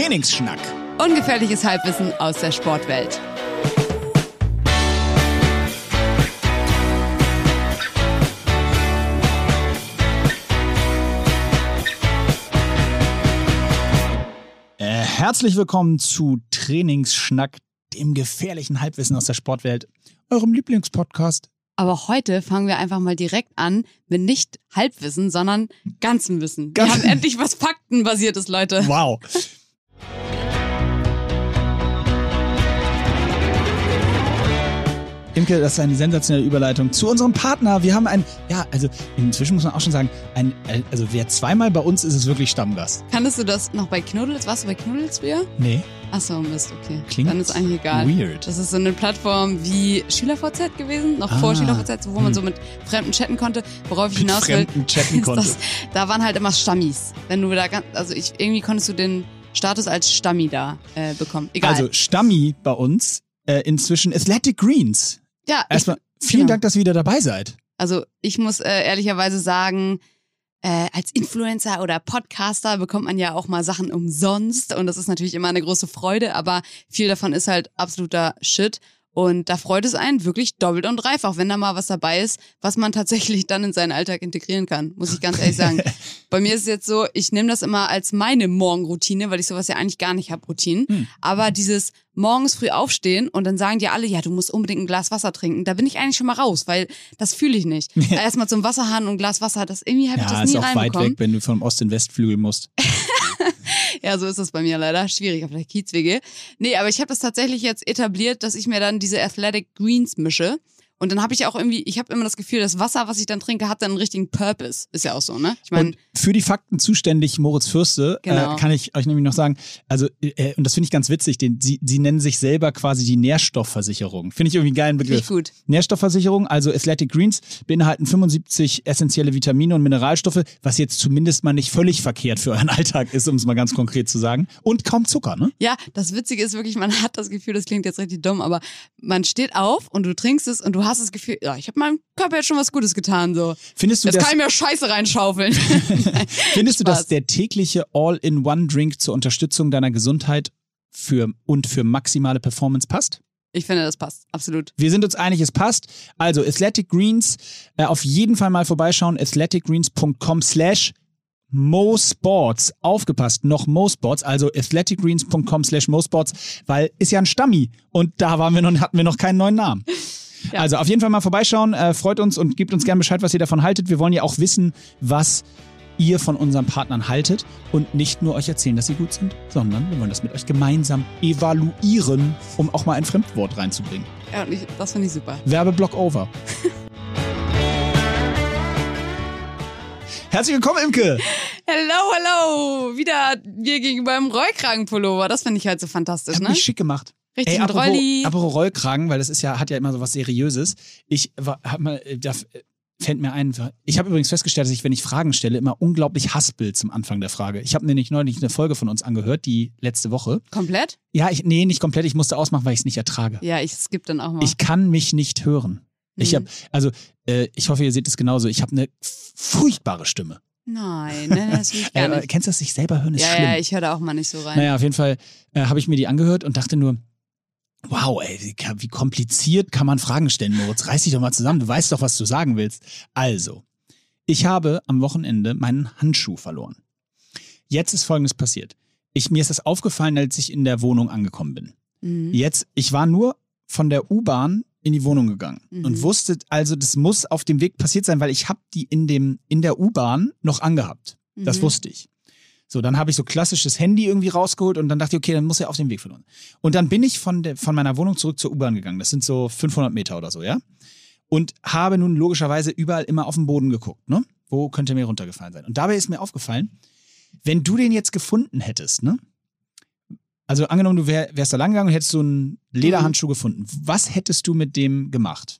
Trainingsschnack. Ungefährliches Halbwissen aus der Sportwelt. Äh, herzlich willkommen zu Trainingsschnack, dem gefährlichen Halbwissen aus der Sportwelt, eurem Lieblingspodcast. Aber heute fangen wir einfach mal direkt an mit nicht Halbwissen, sondern ganzem Wissen. Wir haben endlich was Faktenbasiertes, Leute. Wow. Imke, das ist eine sensationelle Überleitung zu unserem Partner. Wir haben ein, ja, also inzwischen muss man auch schon sagen, ein, also wer zweimal bei uns ist, ist wirklich Stammgast. Kanntest du das noch bei Knuddels? Warst du bei Knuddels früher? Nee, Achso, Mist, okay. Klingt Dann ist eigentlich egal. weird. Das ist so eine Plattform wie SchülerVZ gewesen, noch Ah, vor SchülerVZ, wo man hm. so mit Fremden chatten konnte. Worauf ich hinaus will, Fremden chatten konnte. das, da waren halt immer Stammis. Wenn du da ganz, also ich, irgendwie konntest du den Status als Stammi da äh, bekommen. Egal. Also Stammi bei uns, äh, inzwischen Athletic Greens. Ja, ich, Erstmal vielen genau. Dank, dass ihr wieder dabei seid. also ich muss äh, ehrlicherweise sagen, äh, als Influencer oder Podcaster bekommt man ja auch mal Sachen umsonst und das ist natürlich immer eine große Freude, aber viel davon ist halt absoluter Shit. Und da freut es einen wirklich doppelt und dreifach, wenn da mal was dabei ist, was man tatsächlich dann in seinen Alltag integrieren kann, muss ich ganz ehrlich sagen. Bei mir ist es jetzt so, ich nehme das immer als meine Morgenroutine, weil ich sowas ja eigentlich gar nicht habe, Routinen. Hm. Aber dieses morgens früh aufstehen und dann sagen dir alle, ja, du musst unbedingt ein Glas Wasser trinken, da bin ich eigentlich schon mal raus, weil das fühle ich nicht. Erstmal zum Wasserhahn und ein Glas Wasser, das irgendwie habe ich Ja, das ist nie auch weit weg, wenn du vom Ost- in Westflügel musst. Ja, so ist das bei mir leider. Schwierig auf der Kiezwege. Nee, aber ich habe das tatsächlich jetzt etabliert, dass ich mir dann diese Athletic Greens mische. Und dann habe ich auch irgendwie, ich habe immer das Gefühl, das Wasser, was ich dann trinke, hat dann einen richtigen Purpose. Ist ja auch so, ne? Ich meine, Und für die Fakten zuständig, Moritz Fürste, Genau. äh, kann ich euch nämlich noch sagen, also, äh, und das finde ich ganz witzig, den, sie, sie nennen sich selber quasi die Nährstoffversicherung. Finde ich irgendwie einen geilen Begriff. gut. Nährstoffversicherung, also Athletic Greens, beinhalten 75 essentielle Vitamine und Mineralstoffe, was jetzt zumindest mal nicht völlig verkehrt für euren Alltag ist, um es mal ganz konkret zu sagen. Und kaum Zucker, ne? Ja, das Witzige ist wirklich, man hat das Gefühl, das klingt jetzt richtig dumm, aber man steht auf und du trinkst es und du hast das Gefühl, ja, ich habe meinem Körper jetzt schon was Gutes getan, so. Findest du, Jetzt das, kann ich mir Scheiße reinschaufeln. findest du, dass der tägliche All-in-One-Drink zur Unterstützung deiner Gesundheit für, und für maximale Performance passt? Ich finde, das passt. Absolut. Wir sind uns einig, es passt. Also Athletic Greens, äh, auf jeden Fall mal vorbeischauen, athleticgreens.com slash mosports. Aufgepasst, noch mosports, also athleticgreens.com slash mosports, weil ist ja ein Stammi und da waren wir noch, hatten wir noch keinen neuen Namen. Ja. Also auf jeden Fall mal vorbeischauen, äh, freut uns und gebt uns gerne Bescheid, was ihr davon haltet. Wir wollen ja auch wissen, was ihr von unseren Partnern haltet und nicht nur euch erzählen, dass sie gut sind, sondern wir wollen das mit euch gemeinsam evaluieren, um auch mal ein Fremdwort reinzubringen. Ja, und ich, das finde ich super. Werbeblock over. Herzlich willkommen, Imke. Hello, hello! Wieder wir gegenüber im Rollkragenpullover. Das finde ich halt so fantastisch, Hat ne? mich schick gemacht. Richtig mit apropos, Rolli. apropos Rollkragen, weil das ist ja, hat ja immer so was Seriöses. Ich hab mal, äh, da äh, fällt mir ein, ich habe übrigens festgestellt, dass ich, wenn ich Fragen stelle, immer unglaublich haspel zum Anfang der Frage. Ich habe nämlich neulich eine Folge von uns angehört, die letzte Woche. Komplett? Ja, ich, nee, nicht komplett, ich musste ausmachen, weil ich es nicht ertrage. Ja, ich skippe dann auch mal. Ich kann mich nicht hören. Ich Hm. habe, also, äh, ich hoffe, ihr seht es genauso. Ich habe eine furchtbare Stimme. Nein, ne, das will ich gar Äh, nicht. kennst du das, sich selber hören ist Ja, schlimm. ja, ich höre da auch mal nicht so rein. Naja, auf jeden Fall äh, habe ich mir die angehört und dachte nur, wow, ey, wie, wie kompliziert kann man Fragen stellen, Moritz? Reiß dich doch mal zusammen, du weißt doch, was du sagen willst. Also, ich habe am Wochenende meinen Handschuh verloren. Jetzt ist Folgendes passiert. Ich, mir ist das aufgefallen, als ich in der Wohnung angekommen bin. Mhm. Jetzt, ich war nur von der U-Bahn in die Wohnung gegangen Mhm. und wusste, also das muss auf dem Weg passiert sein, weil ich habe die in, dem, in der U-Bahn noch angehabt. Das Mhm. wusste ich. So, dann habe ich so klassisches Handy irgendwie rausgeholt und dann dachte ich, okay, dann muss er auf dem Weg verloren. Und dann bin ich von, der, von meiner Wohnung zurück zur U-Bahn gegangen. Das sind so 500 Meter oder so, ja? Und habe nun logischerweise überall immer auf den Boden geguckt, ne? Wo könnte mir runtergefallen sein? Und dabei ist mir aufgefallen, wenn du den jetzt gefunden hättest, ne? Also angenommen, du wär, wärst da lang gegangen und hättest so einen Lederhandschuh gefunden. Was hättest du mit dem gemacht?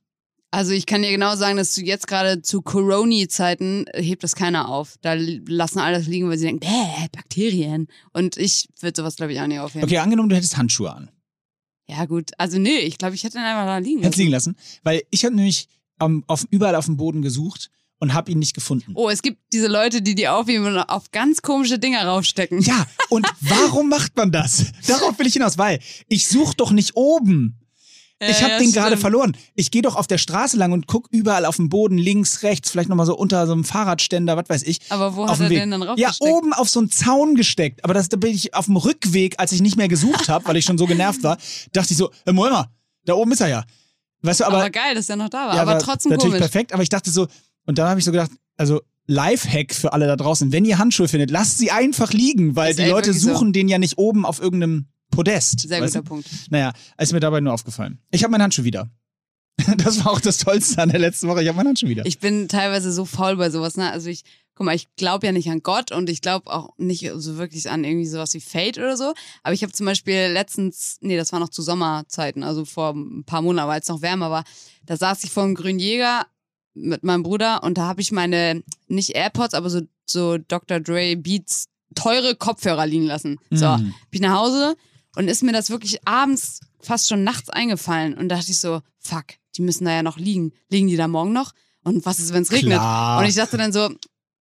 Also ich kann dir genau sagen, dass du jetzt gerade zu Corona-Zeiten äh, hebt das keiner auf. Da lassen alle das liegen, weil sie denken, bäh, Bakterien. Und ich würde sowas, glaube ich, auch nicht aufheben. Okay, angenommen, du hättest Handschuhe an. Ja gut, also nee, ich glaube, ich hätte ihn einfach da liegen Hättest lassen. liegen lassen. Weil ich habe nämlich ähm, auf, überall auf dem Boden gesucht und habe ihn nicht gefunden. Oh, es gibt diese Leute, die die aufheben und auf ganz komische Dinger raufstecken. Ja, und warum macht man das? Darauf will ich hinaus, weil ich suche doch nicht oben. Ich Ja, habe ja, den gerade verloren. Ich gehe doch auf der Straße lang und guck überall auf dem Boden, links, rechts, vielleicht nochmal so unter so einem Fahrradständer, was weiß ich. Aber wo hat er Weg. den dann Ja, raufgesteckt? oben auf so einen Zaun gesteckt. Aber das, da bin ich auf dem Rückweg, als ich nicht mehr gesucht habe, weil ich schon so genervt war, dachte ich so, äh, Moment mal, da oben ist er ja. Weißt du, aber, aber, geil, dass er noch da war. ja, aber war trotzdem natürlich komisch. perfekt. Aber ich dachte so, und dann habe ich so gedacht, also Lifehack für alle da draußen, wenn ihr Handschuhe findet, lasst sie einfach liegen, weil die Leute wirklich so. suchen den ja nicht oben auf irgendeinem Podest. Sehr guter du? Punkt. Naja, ist mir dabei nur aufgefallen. Ich habe meinen Handschuh wieder. Das war auch das Tollste an der letzten Woche. Ich habe meinen Handschuh wieder. Ich bin teilweise so faul bei sowas, ne? Also ich, guck mal, ich glaube ja nicht an Gott und ich glaube auch nicht so wirklich an irgendwie sowas wie Fate oder so. Aber ich habe zum Beispiel letztens, nee, das war noch zu Sommerzeiten, also vor ein paar Monaten, weil es noch wärmer war, da saß ich vor einem grünen Jäger mit meinem Bruder und da habe ich meine, nicht AirPods, aber so, so Dr. Dre Beats teure Kopfhörer liegen lassen. So, Mm. bin ich nach Hause und ist mir das wirklich abends, fast schon nachts eingefallen und dachte ich so, fuck, die müssen da ja noch liegen. Liegen die da morgen noch? Und was ist, wenn es regnet? Klar. Und ich dachte dann so,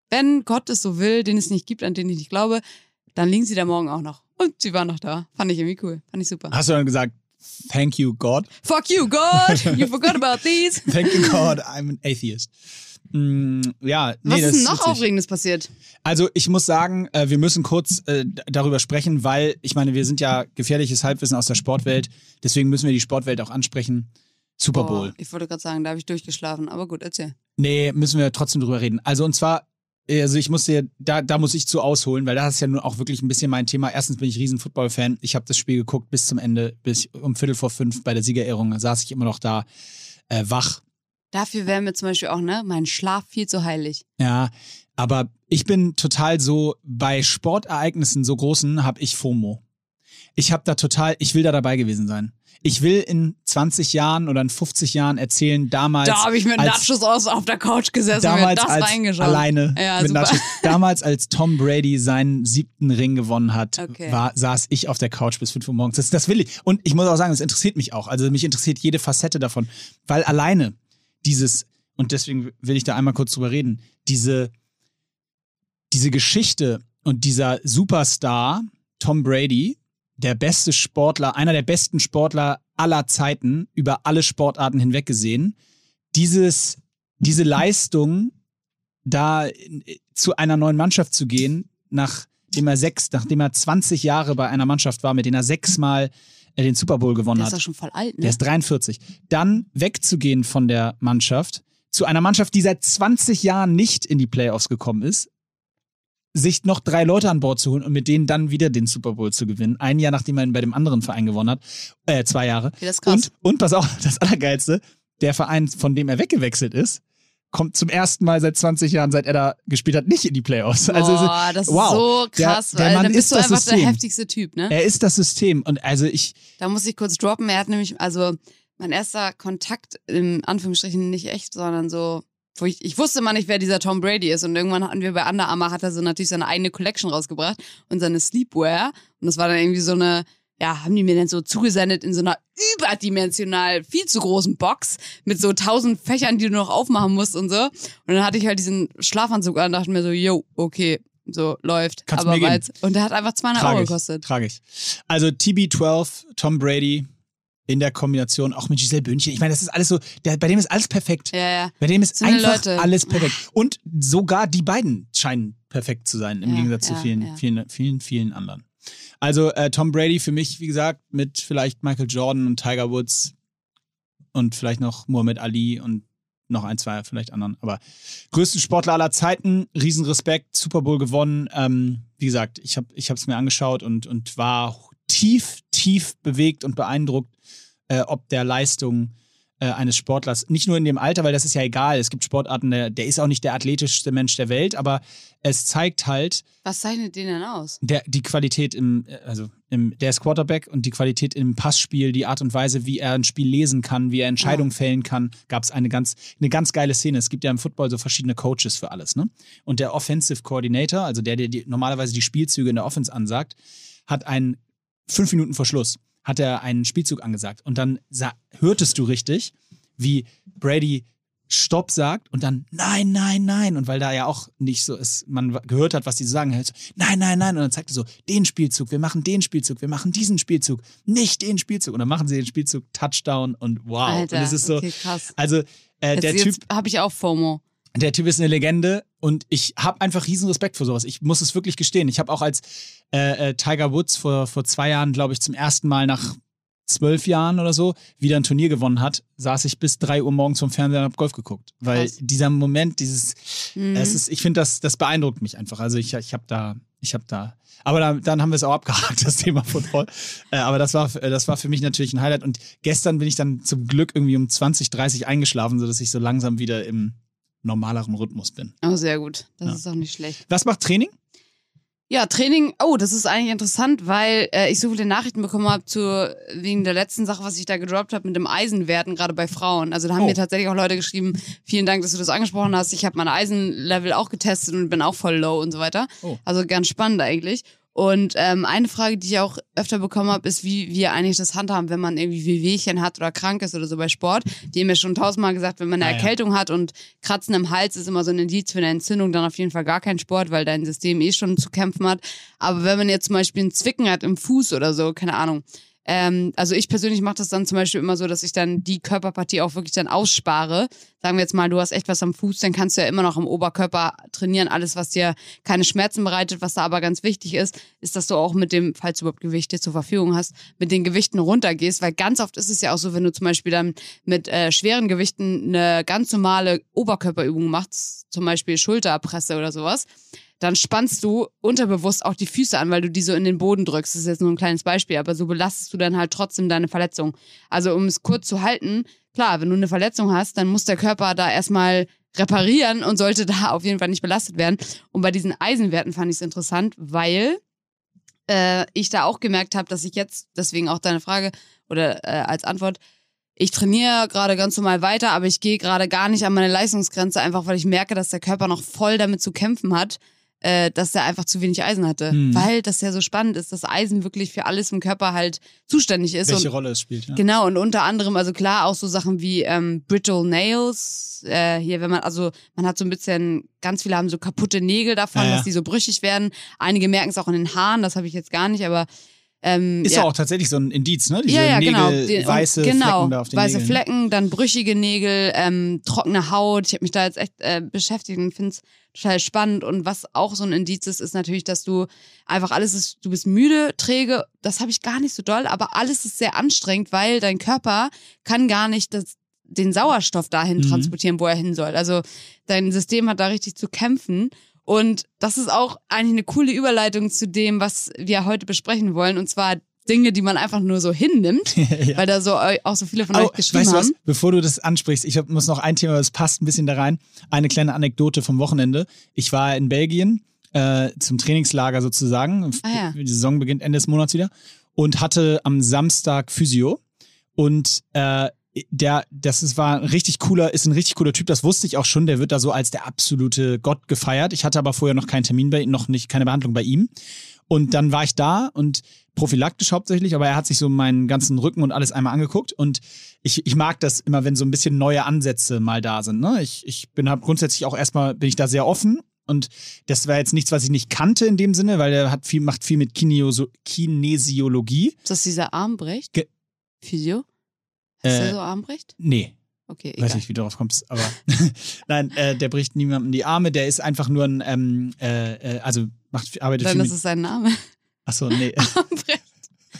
wenn Gott es so will, den es nicht gibt, an den ich nicht glaube, dann liegen sie da morgen auch noch. Und sie waren noch da. Fand ich irgendwie cool. Fand ich super. Hast du dann gesagt, thank you God? Fuck you, God! You forgot about these! Thank you God, I'm an atheist. Mm, ja, nee, Was das ist denn noch witzig. Aufregendes passiert? Also ich muss sagen, äh, wir müssen kurz äh, darüber sprechen, weil ich meine, wir sind ja gefährliches Halbwissen aus der Sportwelt. Deswegen müssen wir die Sportwelt auch ansprechen. Super Bowl. Oh, ich wollte gerade sagen, da habe ich durchgeschlafen. Aber gut, erzähl. Nee, müssen wir trotzdem drüber reden. Also und zwar, also ich muss dir, da, da muss ich zu ausholen, weil das ist ja nun auch wirklich ein bisschen mein Thema. Erstens bin ich riesen Football-Fan. Ich habe das Spiel geguckt bis zum Ende, bis um Viertel vor fünf bei der Siegerehrung saß ich immer noch da äh, wach. Dafür wäre mir zum Beispiel auch, ne, mein Schlaf viel zu heilig. Ja, aber ich bin total so, bei Sportereignissen so großen habe ich FOMO. Ich habe da total, ich will da dabei gewesen sein. Ich will in 20 Jahren oder in 50 Jahren erzählen, damals. Da habe ich mit Nachos aus auf der Couch gesessen und mir damals das als reingeschaut. alleine Ja, mit. Nachos. Damals, als Tom Brady seinen siebten Ring gewonnen hat, Okay. war, saß ich auf der Couch bis 5 Uhr morgens. Das, das will ich. Und ich muss auch sagen, das interessiert mich auch. Also mich interessiert jede Facette davon. Weil alleine dieses, und deswegen will ich da einmal kurz drüber reden, diese, diese Geschichte und dieser Superstar, Tom Brady, der beste Sportler, einer der besten Sportler aller Zeiten, über alle Sportarten hinweg gesehen, dieses, diese Leistung, da zu einer neuen Mannschaft zu gehen, nachdem er sechs, nachdem er 20 Jahre bei einer Mannschaft war, mit denen er sechsmal äh, den Super Bowl gewonnen Der hat. ist doch schon voll alt, ne? Der ist 43. Dann wegzugehen von der Mannschaft zu einer Mannschaft, die seit 20 Jahren nicht in die Playoffs gekommen ist, sich noch drei Leute an Bord zu holen und mit denen dann wieder den Super Bowl zu gewinnen. Ein Jahr nachdem er ihn bei dem anderen Verein gewonnen hat. Äh, zwei Jahre. Okay, das ist krass. Und, und pass auf, das Allergeilste, der Verein, von dem er weggewechselt ist, kommt zum ersten Mal seit 20 Jahren, seit er da gespielt hat, nicht in die Playoffs. Also, Boah, das ist wow, so der- krass. der weil Mann dann ist bist du das einfach System. der heftigste Typ, ne? er ist das System. Und also ich, Da muss ich kurz droppen. Er hat nämlich, also mein erster Kontakt, in Anführungsstrichen nicht echt, sondern so, wo ich, ich wusste mal nicht, wer dieser Tom Brady ist. Und irgendwann hatten wir bei Under Armour, hat er so natürlich seine eigene Collection rausgebracht und seine Sleepwear. Und das war dann irgendwie so eine, ja, haben die mir dann so zugesendet in so einer überdimensional viel zu großen Box mit so tausend Fächern, die du noch aufmachen musst und so. Und dann hatte ich halt diesen Schlafanzug an und dachte mir so, yo, okay, so läuft. Kannst Aber mir Und der hat einfach 200 Euro gekostet. tragisch. Also TB12, Tom Brady in der Kombination auch mit Giselle Bündchen. Ich meine, das ist alles so, der, bei dem ist alles perfekt. Ja, ja. Bei dem ist So einfach Leute. alles perfekt. Und sogar die beiden scheinen perfekt zu sein, im Ja, Gegensatz zu ja, vielen, ja. vielen, vielen, vielen anderen. Also äh, Tom Brady für mich, wie gesagt, mit vielleicht Michael Jordan und Tiger Woods und vielleicht noch Muhammad Ali und noch ein, zwei vielleicht anderen. Aber größten Sportler aller Zeiten, Riesenrespekt, Super Bowl gewonnen. Ähm, wie gesagt, ich habe es mir angeschaut und, und war tief, tief bewegt und beeindruckt, äh, ob der Leistung äh, eines Sportlers, nicht nur in dem Alter, weil das ist ja egal, es gibt Sportarten, der, der ist auch nicht der athletischste Mensch der Welt, aber es zeigt halt Was zeichnet den denn aus? der, die Qualität im, also im, der ist Quarterback und die Qualität im Passspiel, die Art und Weise, wie er ein Spiel lesen kann, wie er Entscheidungen fällen kann, gab es eine ganz, eine ganz geile Szene. Es gibt ja im Football so verschiedene Coaches für alles, ne? Und der Offensive Coordinator, also der, der die, normalerweise die Spielzüge in der Offense ansagt, hat einen fünf Minuten vor Schluss hat er einen Spielzug angesagt und dann sah, hörtest du richtig, wie Brady Stopp sagt und dann nein, nein, nein. Und weil da ja auch nicht so ist, man gehört hat, was die so sagen, halt so, nein, nein, nein. Und dann zeigt er so, den Spielzug, wir machen den Spielzug, wir machen diesen Spielzug, nicht den Spielzug. Und dann machen sie den Spielzug Touchdown und wow. Alter, und es ist so, okay, krass. also äh, Jetzt, der Typ, habe ich auch FOMO. der Typ ist eine Legende und ich habe einfach riesen Respekt vor sowas. Ich muss es wirklich gestehen. Ich habe auch als äh, äh, Tiger Woods vor, vor zwei Jahren, glaube ich, zum ersten Mal nach zwölf Jahren oder so wieder ein Turnier gewonnen hat, saß ich bis drei Uhr morgens vom Fernseher und hab Golf geguckt. Weil Krass. dieser Moment, dieses, Mhm. es ist, ich finde, das, das beeindruckt mich einfach. Also ich, ich habe da, ich habe da, aber da, dann haben wir es auch abgehakt, das Thema Football. Äh, aber das war, das war für mich natürlich ein Highlight. Und gestern bin ich dann zum Glück irgendwie um 20, 30 eingeschlafen, sodass ich so langsam wieder im normaleren Rhythmus bin. Oh, sehr gut. Das Ja. ist auch nicht schlecht. Was macht Training? Ja, Training, oh, das ist eigentlich interessant, weil äh, ich so viele Nachrichten bekommen habe zu wegen der letzten Sache, was ich da gedroppt habe mit dem Eisenwerten, gerade bei Frauen. Also da haben Oh. mir tatsächlich auch Leute geschrieben, vielen Dank, dass du das angesprochen hast. Ich habe meine Eisenlevel auch getestet und bin auch voll low und so weiter. Oh. Also ganz spannend eigentlich. Und ähm, eine Frage, die ich auch öfter bekommen habe, ist, wie wir eigentlich das handhaben, wenn man irgendwie Wehwehchen hat oder krank ist oder so bei Sport. Die haben mir schon tausendmal gesagt, wenn man eine Ah, ja. Erkältung hat und Kratzen im Hals ist immer so ein Indiz für eine Entzündung, dann auf jeden Fall gar kein Sport, weil dein System eh schon zu kämpfen hat. Aber wenn man jetzt zum Beispiel einen Zwicken hat im Fuß oder so, keine Ahnung. Ähm, also ich persönlich mache das dann zum Beispiel immer so, dass ich dann die Körperpartie auch wirklich dann ausspare. Sagen wir jetzt mal, du hast echt was am Fuß, dann kannst du ja immer noch am Oberkörper trainieren. Alles, was dir keine Schmerzen bereitet. Was da aber ganz wichtig ist, ist, dass du auch mit dem, falls du überhaupt Gewichte zur Verfügung hast, mit den Gewichten runtergehst. Weil ganz oft ist es ja auch so, wenn du zum Beispiel dann mit äh, schweren Gewichten eine ganz normale Oberkörperübung machst, zum Beispiel Schulterpresse oder sowas, dann spannst du unterbewusst auch die Füße an, weil du die so in den Boden drückst. Das ist jetzt nur ein kleines Beispiel, aber so belastest du dann halt trotzdem deine Verletzung. Also um es kurz zu halten, klar, wenn du eine Verletzung hast, dann muss der Körper da erstmal reparieren und sollte da auf jeden Fall nicht belastet werden. Und bei diesen Eisenwerten fand ich es interessant, weil äh, ich da auch gemerkt habe, dass ich jetzt, deswegen auch deine Frage oder äh, als Antwort, ich trainiere gerade ganz normal weiter, aber ich gehe gerade gar nicht an meine Leistungsgrenze, einfach weil ich merke, dass der Körper noch voll damit zu kämpfen hat, äh, dass er einfach zu wenig Eisen hatte. Hm. Weil das ja so spannend ist, dass Eisen wirklich für alles im Körper halt zuständig ist. Welche und Rolle es spielt. Ja. Genau, und unter anderem, also klar, auch so Sachen wie ähm, brittle nails. Äh, hier, wenn man, also man hat so ein bisschen, ganz viele haben so kaputte Nägel davon, Ja, ja. dass die so brüchig werden. Einige merken es auch in den Haaren, das habe ich jetzt gar nicht, aber ähm, Ist ja. auch tatsächlich so ein Indiz, ne? Diese ja, ja, Nägel, genau. Und weiße genau, Flecken da auf den weiße Nägeln. Flecken, dann brüchige Nägel, ähm, trockene Haut. Ich habe mich da jetzt echt äh, beschäftigt und finde es total spannend. Und was auch so ein Indiz ist, ist natürlich, dass du einfach alles ist, du bist müde, träge. Das habe ich gar nicht so doll, aber alles ist sehr anstrengend, weil dein Körper kann gar nicht das, den Sauerstoff dahin Mhm. transportieren, wo er hin soll. Also dein System hat da richtig zu kämpfen. Und das ist auch eigentlich eine coole Überleitung zu dem, was wir heute besprechen wollen. Und zwar Dinge, die man einfach nur so hinnimmt, ja. weil da so eu- auch so viele von Oh, euch geschrieben weißt du was? haben. Bevor du das ansprichst, ich muss noch ein Thema, das passt ein bisschen da rein. Eine kleine Anekdote vom Wochenende. Ich war in Belgien äh, zum Trainingslager sozusagen. Ah, ja. Die Saison beginnt Ende des Monats wieder. Und hatte am Samstag Physio. Und äh, der, das ist, war ein richtig cooler, ist ein richtig cooler Typ, das wusste ich auch schon, der wird da so als der absolute Gott gefeiert. Ich hatte aber vorher noch keinen Termin bei ihm, noch nicht, keine Behandlung bei ihm. Und dann war ich da und prophylaktisch hauptsächlich, aber er hat sich so meinen ganzen Rücken und alles einmal angeguckt und ich, ich mag das immer, wenn so ein bisschen neue Ansätze mal da sind. Ne? Ich, ich bin hab grundsätzlich auch erstmal, bin ich da sehr offen und das war jetzt nichts, was ich nicht kannte in dem Sinne, weil er hat viel, macht viel mit Kinesiologie. Ist das dieser Armbrecht? Ge- Physio? Ist Äh, der so Armbrecht? Nee, Okay, weiß egal. nicht, wie du darauf kommst, aber nein, äh, der bricht niemandem die Arme, der ist einfach nur ein, ähm, äh, äh, also macht, arbeitet Dann ist es sein Name. achso, nee. Armbrecht.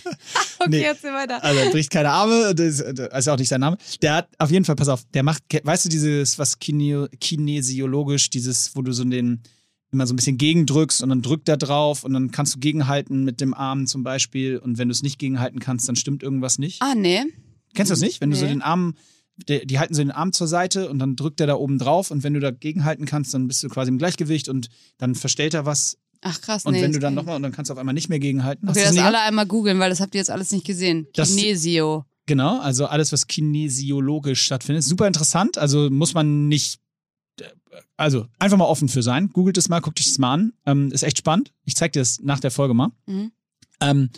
okay, Nee. erzähl weiter. Also er bricht keine Arme, das das ist auch nicht sein Name. Der hat auf jeden Fall, pass auf, der macht, weißt du, dieses, was kineo, kinesiologisch, dieses, wo du so den immer so ein bisschen gegendrückst und dann drückt er drauf und dann kannst du gegenhalten mit dem Arm zum Beispiel und wenn du es nicht gegenhalten kannst, dann stimmt irgendwas nicht. Ah, nee. Kennst du das nicht? Wenn du so den Arm, die, die halten so den Arm zur Seite und dann drückt er da oben drauf und wenn du dagegen halten kannst, dann bist du quasi im Gleichgewicht und dann verstellt er was Ach krass, und nee. wenn du das dann ich nochmal und dann kannst du auf einmal nicht mehr gegenhalten. Okay, Hast du das nicht alle einmal googeln, weil das habt ihr jetzt alles nicht gesehen. Das- Kinesio. Genau, also alles, was kinesiologisch stattfindet. Super interessant, also muss man nicht, also einfach mal offen für sein. Googelt es mal, guckt euch das mal an. Ähm, ist echt spannend. Ich zeig dir das nach der Folge mal. Mhm. Ähm,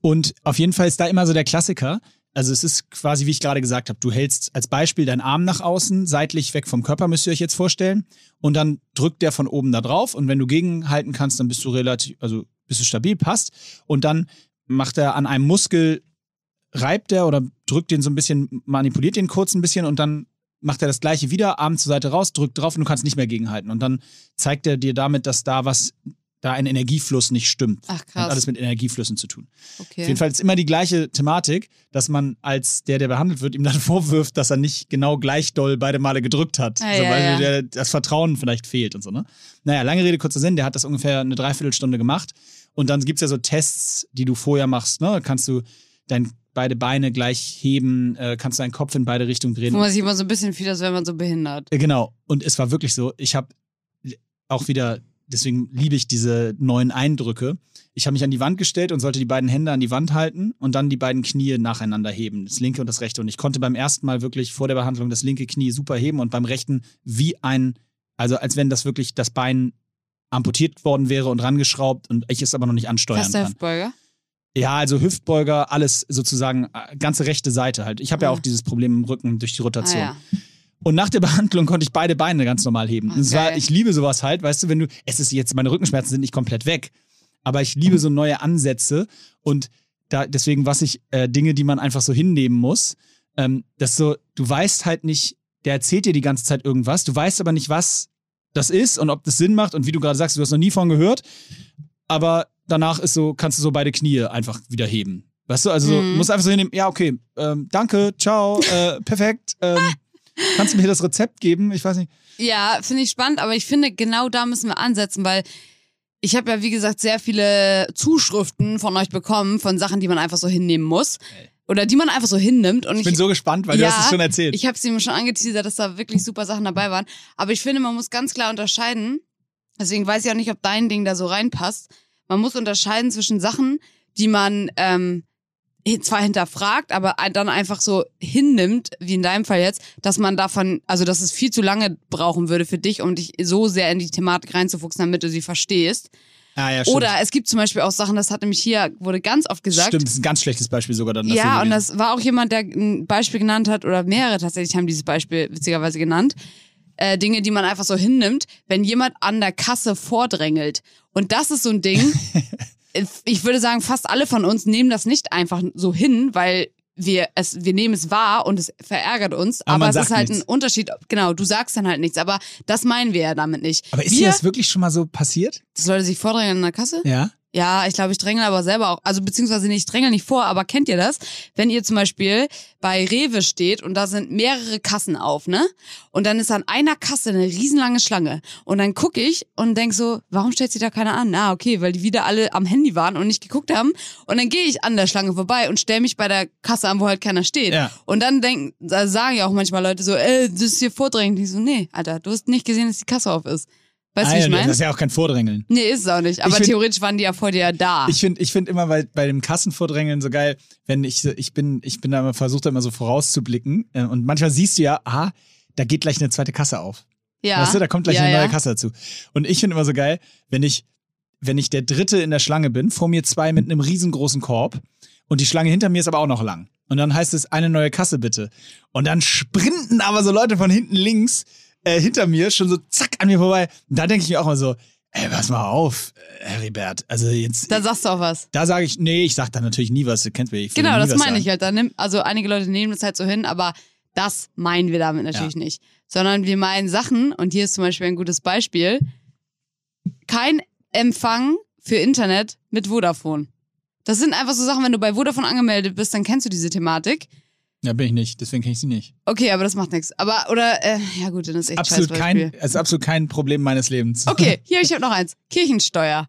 und auf jeden Fall ist da immer so der Klassiker. Also es ist quasi, wie ich gerade gesagt habe, du hältst als Beispiel deinen Arm nach außen, seitlich weg vom Körper, müsst ihr euch jetzt vorstellen. Und dann drückt der von oben da drauf. Und wenn du gegenhalten kannst, dann bist du relativ, also bist du stabil, passt. Und dann macht er an einem Muskel, reibt er oder drückt den so ein bisschen, manipuliert den kurz ein bisschen und dann macht er das gleiche wieder, Arm zur Seite raus, drückt drauf und du kannst nicht mehr gegenhalten. Und dann zeigt er dir damit, dass da was, da ein Energiefluss nicht stimmt. Ach Hat krass. alles mit Energieflüssen zu tun. Okay. Auf jeden Fall ist immer die gleiche Thematik, dass man als der, der behandelt wird, ihm dann vorwirft, dass er nicht genau gleich doll beide Male gedrückt hat. Ah, so, ja, weil ja. Der, das Vertrauen vielleicht fehlt und so, ne? Naja, lange Rede, kurzer Sinn, der hat das ungefähr eine Dreiviertelstunde gemacht. Und dann gibt es ja so Tests, die du vorher machst, ne? Kannst du dein, beide Beine gleich heben, äh, kannst du deinen Kopf in beide Richtungen drehen. Wo man sich immer so ein bisschen fühlt, als wäre man so behindert. Äh, Genau. Und es war wirklich so, ich habe auch wieder, deswegen liebe ich diese neuen Eindrücke. Ich habe mich an die Wand gestellt und sollte die beiden Hände an die Wand halten und dann die beiden Knie nacheinander heben, das linke und das rechte. Und ich konnte beim ersten Mal wirklich vor der Behandlung das linke Knie super heben und beim rechten wie ein, also als wenn das wirklich das Bein amputiert worden wäre und rangeschraubt und ich es aber noch nicht ansteuern Fester kann. Hüftbeuger. Ja, also Hüftbeuger, alles sozusagen, äh, ganze rechte Seite halt. Ich habe ja Ah. auch dieses Problem im Rücken durch die Ah, Rotation. ja. Und nach der Behandlung konnte ich beide Beine ganz normal heben. Und es war, geil. ich liebe sowas halt, weißt du, wenn du, es ist jetzt, meine Rückenschmerzen sind nicht komplett weg, aber ich liebe so neue Ansätze und da, deswegen, was ich, äh, Dinge, die man einfach so hinnehmen muss, ähm, das so, du weißt halt nicht, der erzählt dir die ganze Zeit irgendwas, du weißt aber nicht, was das ist und ob das Sinn macht und wie du gerade sagst, du hast noch nie von gehört, aber danach ist so, kannst du so beide Knie einfach wieder heben. Weißt du, also so, Mhm. musst einfach so hinnehmen, ja, okay, ähm, danke, ciao, äh, perfekt, ähm, kannst du mir hier das Rezept geben? Ich weiß nicht. Ja, finde ich spannend, aber ich finde, genau da müssen wir ansetzen, weil ich habe ja, wie gesagt, sehr viele Zuschriften von euch bekommen, von Sachen, die man einfach so hinnehmen muss. Oder die man einfach so hinnimmt. Und Ich bin so gespannt, weil Ja, du hast es schon erzählt. Ich habe es ihm schon angeteasert, dass da wirklich super Sachen dabei waren. Aber ich finde, man muss ganz klar unterscheiden. Deswegen weiß ich auch nicht, ob dein Ding da so reinpasst. Man muss unterscheiden zwischen Sachen, die man ähm, zwar hinterfragt, aber dann einfach so hinnimmt, wie in deinem Fall jetzt, dass man davon, also dass es viel zu lange brauchen würde für dich, um dich so sehr in die Thematik reinzufuchsen, damit du sie verstehst. ah, ja, stimmt. Oder es gibt zum Beispiel auch Sachen, das hat nämlich hier, wurde ganz oft gesagt. Stimmt, das ist ein ganz schlechtes Beispiel sogar dann. dafür Ja, und das war auch jemand, der ein Beispiel genannt hat, oder mehrere tatsächlich haben dieses Beispiel witzigerweise genannt. Äh, Dinge, die man einfach so hinnimmt, wenn jemand an der Kasse vordrängelt. Und das ist so ein Ding. ich würde sagen, fast alle von uns nehmen das nicht einfach so hin, weil wir es, wir nehmen es wahr und es verärgert uns. Aber Aber, es ist halt nichts. ein Unterschied. Genau, du sagst dann halt nichts, aber das meinen wir ja damit nicht. Aber ist wir, dir das wirklich schon mal so passiert? dass Leute sich vordrängeln an der Kasse? Ja. Ja, ich glaube, ich dränge aber selber auch. Also beziehungsweise nicht, ich dränge nicht vor, aber kennt ihr das? Wenn ihr zum Beispiel bei Rewe steht und da sind mehrere Kassen auf, ne? Und dann ist an einer Kasse eine riesenlange Schlange. Und dann gucke ich und denk so, warum stellt sich da keiner an? Ah, okay, weil die wieder alle am Handy waren und nicht geguckt haben. Und dann gehe ich an der Schlange vorbei und stelle mich bei der Kasse an, wo halt keiner steht. Ja. Und dann denken, sagen ja auch manchmal Leute so, ey, das ist hier vordrängend. Ich so, nee, Alter, du hast nicht gesehen, dass die Kasse auf ist. Weißt du, ah, wie ich meine? Das ist ja auch kein Vordrängeln. Nee, ist es auch nicht. Aber find- theoretisch waren die ja vor dir ja da. Ich finde ich find immer bei, bei dem Kassenvordrängeln so geil, wenn ich ich bin, ich bin da immer versucht, da immer so vorauszublicken. äh, Und manchmal siehst du ja, aha, da geht gleich eine zweite Kasse auf. ja. Weißt du, da kommt gleich ja, eine neue ja. Kasse dazu. Und ich finde immer so geil, wenn ich, wenn ich der Dritte in der Schlange bin, vor mir zwei mit einem riesengroßen Korb und die Schlange hinter mir ist aber auch noch lang. Und dann heißt es, eine neue Kasse bitte. Und dann sprinten aber so Leute von hinten links äh, hinter mir schon so zack an mir vorbei. Und da denke ich mir auch mal so, ey, pass mal auf, äh, Heribert. Also jetzt, Da sagst du auch was. da sage ich, nee, ich sag da natürlich nie was, du kennst mich. Genau, das meine ich halt. Da nimm, also einige Leute nehmen das halt so hin, aber das meinen wir damit natürlich nicht. Sondern wir meinen Sachen, und hier ist zum Beispiel ein gutes Beispiel, kein Empfang für Internet mit Vodafone. Das sind einfach so Sachen, wenn du bei Vodafone angemeldet bist, dann kennst du diese Thematik. Ja, bin ich nicht, deswegen kenne ich sie nicht. Okay, aber das macht nichts. Aber, oder, äh, ja gut, dann ist echt Absolut kein, es ist absolut kein Problem meines Lebens. Okay, hier, ich habe noch eins. Kirchensteuer.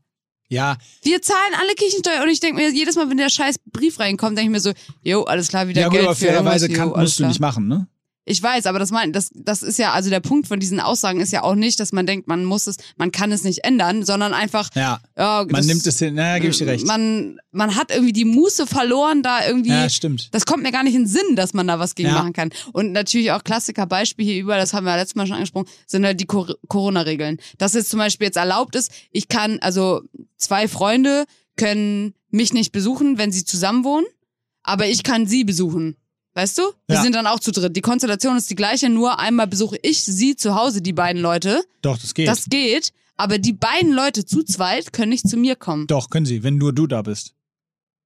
Ja, Wir zahlen alle Kirchensteuer und ich denke mir, jedes Mal, wenn der scheiß Brief reinkommt, denke ich mir so, jo, alles klar, wieder ja gut, Geld aber für fairerweise kann, jo, alles musst du klar. nicht machen, ne? Ich weiß, aber das, mein, das, das ist ja, also der Punkt von diesen Aussagen ist ja auch nicht, dass man denkt, man muss es, man kann es nicht ändern, sondern einfach, Ja, ja, man das, nimmt es hin, na, gebe ich dir recht. Man, man hat irgendwie die Muße verloren, da irgendwie. ja, stimmt. das kommt mir gar nicht in den Sinn, dass man da was gegen Ja. machen kann. Und natürlich auch Klassikerbeispiel hier über, das haben wir ja letztes Mal schon angesprochen, sind halt die Cor Corona-Regeln. Dass jetzt zum Beispiel jetzt erlaubt ist, ich kann, also zwei Freunde können mich nicht besuchen, wenn sie zusammen wohnen. aber ich kann sie besuchen. Weißt du? Wir Ja. sind dann auch zu dritt. Die Konstellation ist die gleiche, nur einmal besuche ich sie zu Hause, die beiden Leute. Doch, das geht. Das geht, aber die beiden Leute zu zweit können nicht zu mir kommen. Doch, können sie, wenn nur du da bist.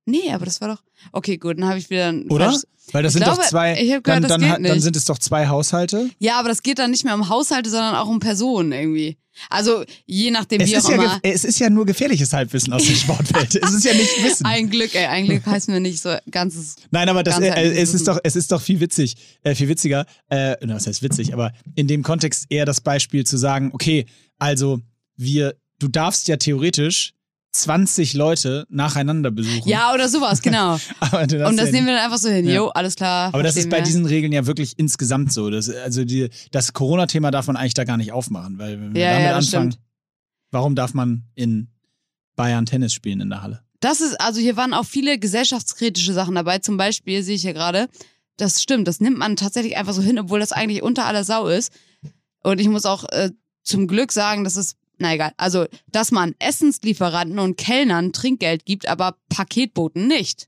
Nee, aber das war doch. Okay, gut, dann habe ich wieder ein Oder? falsches- Weil das Ich sind glaube, doch zwei. ich gehört, dann, dann, dann nicht. sind es doch zwei Haushalte. Ja, aber das geht dann nicht mehr um Haushalte, sondern auch um Personen irgendwie. Also je nachdem, Es wie auch ja, immer. es ist ja nur gefährliches Halbwissen aus der Sportwelt. es ist ja nicht Wissen. Ein Glück, ey, ein Glück heißt mir nicht so ganzes. Nein, aber das, äh, es, ist doch, es ist doch viel witzig, äh, viel witziger, äh, na, was heißt witzig, aber in dem Kontext eher das Beispiel zu sagen, okay, also wir, du darfst ja theoretisch 20 Leute nacheinander besuchen. Ja, oder sowas, genau. Und das ja nehmen wir dann einfach so hin. Ja. Jo, alles klar. Aber das ist bei wir. diesen Regeln ja wirklich insgesamt so. Das, also die, das Corona-Thema darf man eigentlich da gar nicht aufmachen, weil wenn wir Ja, damit anfangen, stimmt. warum darf man in Bayern Tennis spielen in der Halle? Das ist, also hier waren auch viele gesellschaftskritische Sachen dabei. Zum Beispiel sehe ich hier gerade, das stimmt, das nimmt man tatsächlich einfach so hin, obwohl das eigentlich unter aller Sau ist. Und ich muss auch äh, zum Glück sagen, dass es, na egal, also, dass man Essenslieferanten und Kellnern Trinkgeld gibt, aber Paketboten nicht.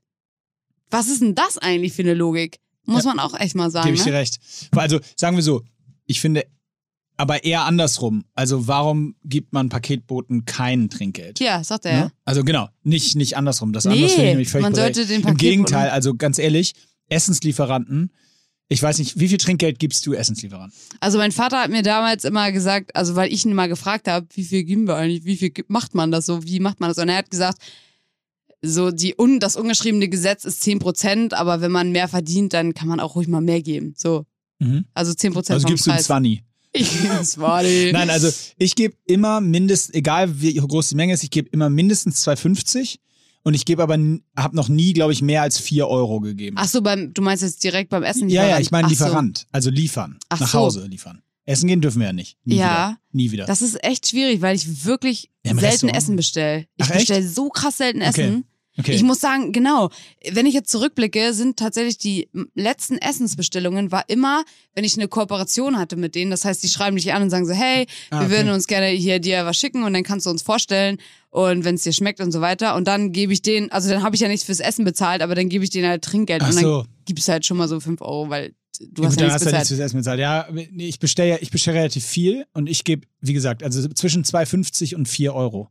Was ist denn das eigentlich für eine Logik? Muss Ja. man auch echt mal sagen. Gebe ich dir Ne? recht. Also sagen wir so, ich finde, aber eher andersrum. Also warum gibt man Paketboten kein Trinkgeld? Ja, sagt er ja. Ne? Also genau, nicht, nicht andersrum. Das Nee, andere finde ich nämlich völlig man sollte den Im Gegenteil, also ganz ehrlich, Essenslieferanten, ich weiß nicht, wie viel Trinkgeld gibst du Essenslieferanten? Also mein Vater hat mir damals immer gesagt, also weil ich ihn mal gefragt habe, wie viel geben wir eigentlich, wie viel macht man das so, wie macht man das? Und er hat gesagt, so die un, das ungeschriebene Gesetz ist 10 Prozent, aber wenn man mehr verdient, dann kann man auch ruhig mal mehr geben. So, Mhm. also 10 Prozent Also vom gibst du Preis. 20. Ich, das war die. Nein, also ich gebe immer mindestens, egal wie groß die Menge ist, ich gebe immer mindestens 2,50 und ich gebe aber, habe noch nie, glaube ich, mehr als 4 Euro gegeben. Ach so, beim, du meinst jetzt direkt beim Essen? ja, ja, Lieferant? ich meine Ach so. Lieferant, also liefern, Ach nach so. Hause liefern. Essen gehen dürfen wir ja nicht. Nie Ja. wieder. Nie wieder. Das ist echt schwierig, weil ich wirklich Ja, selten Restaurant? Essen bestelle. Ich bestelle so krass selten Okay. Essen. okay. Ich muss sagen, genau, wenn ich jetzt zurückblicke, sind tatsächlich die letzten Essensbestellungen war immer, wenn ich eine Kooperation hatte mit denen. Das heißt, die schreiben dich an und sagen so, hey, Ah, wir okay. würden uns gerne hier dir was schicken und dann kannst du uns vorstellen und wenn es dir schmeckt und so weiter. Und dann gebe ich denen, also dann habe ich ja nichts fürs Essen bezahlt, aber dann gebe ich denen halt Trinkgeld Ach und dann so. gibst du halt schon mal so fünf Euro, weil du Ja, hast gut, ja nichts hast ja nichts fürs Essen bezahlt. Ja, nee, ich bestelle ja, ich bestelle relativ viel und ich gebe, wie gesagt, also zwischen 2,50 und 4 Euro.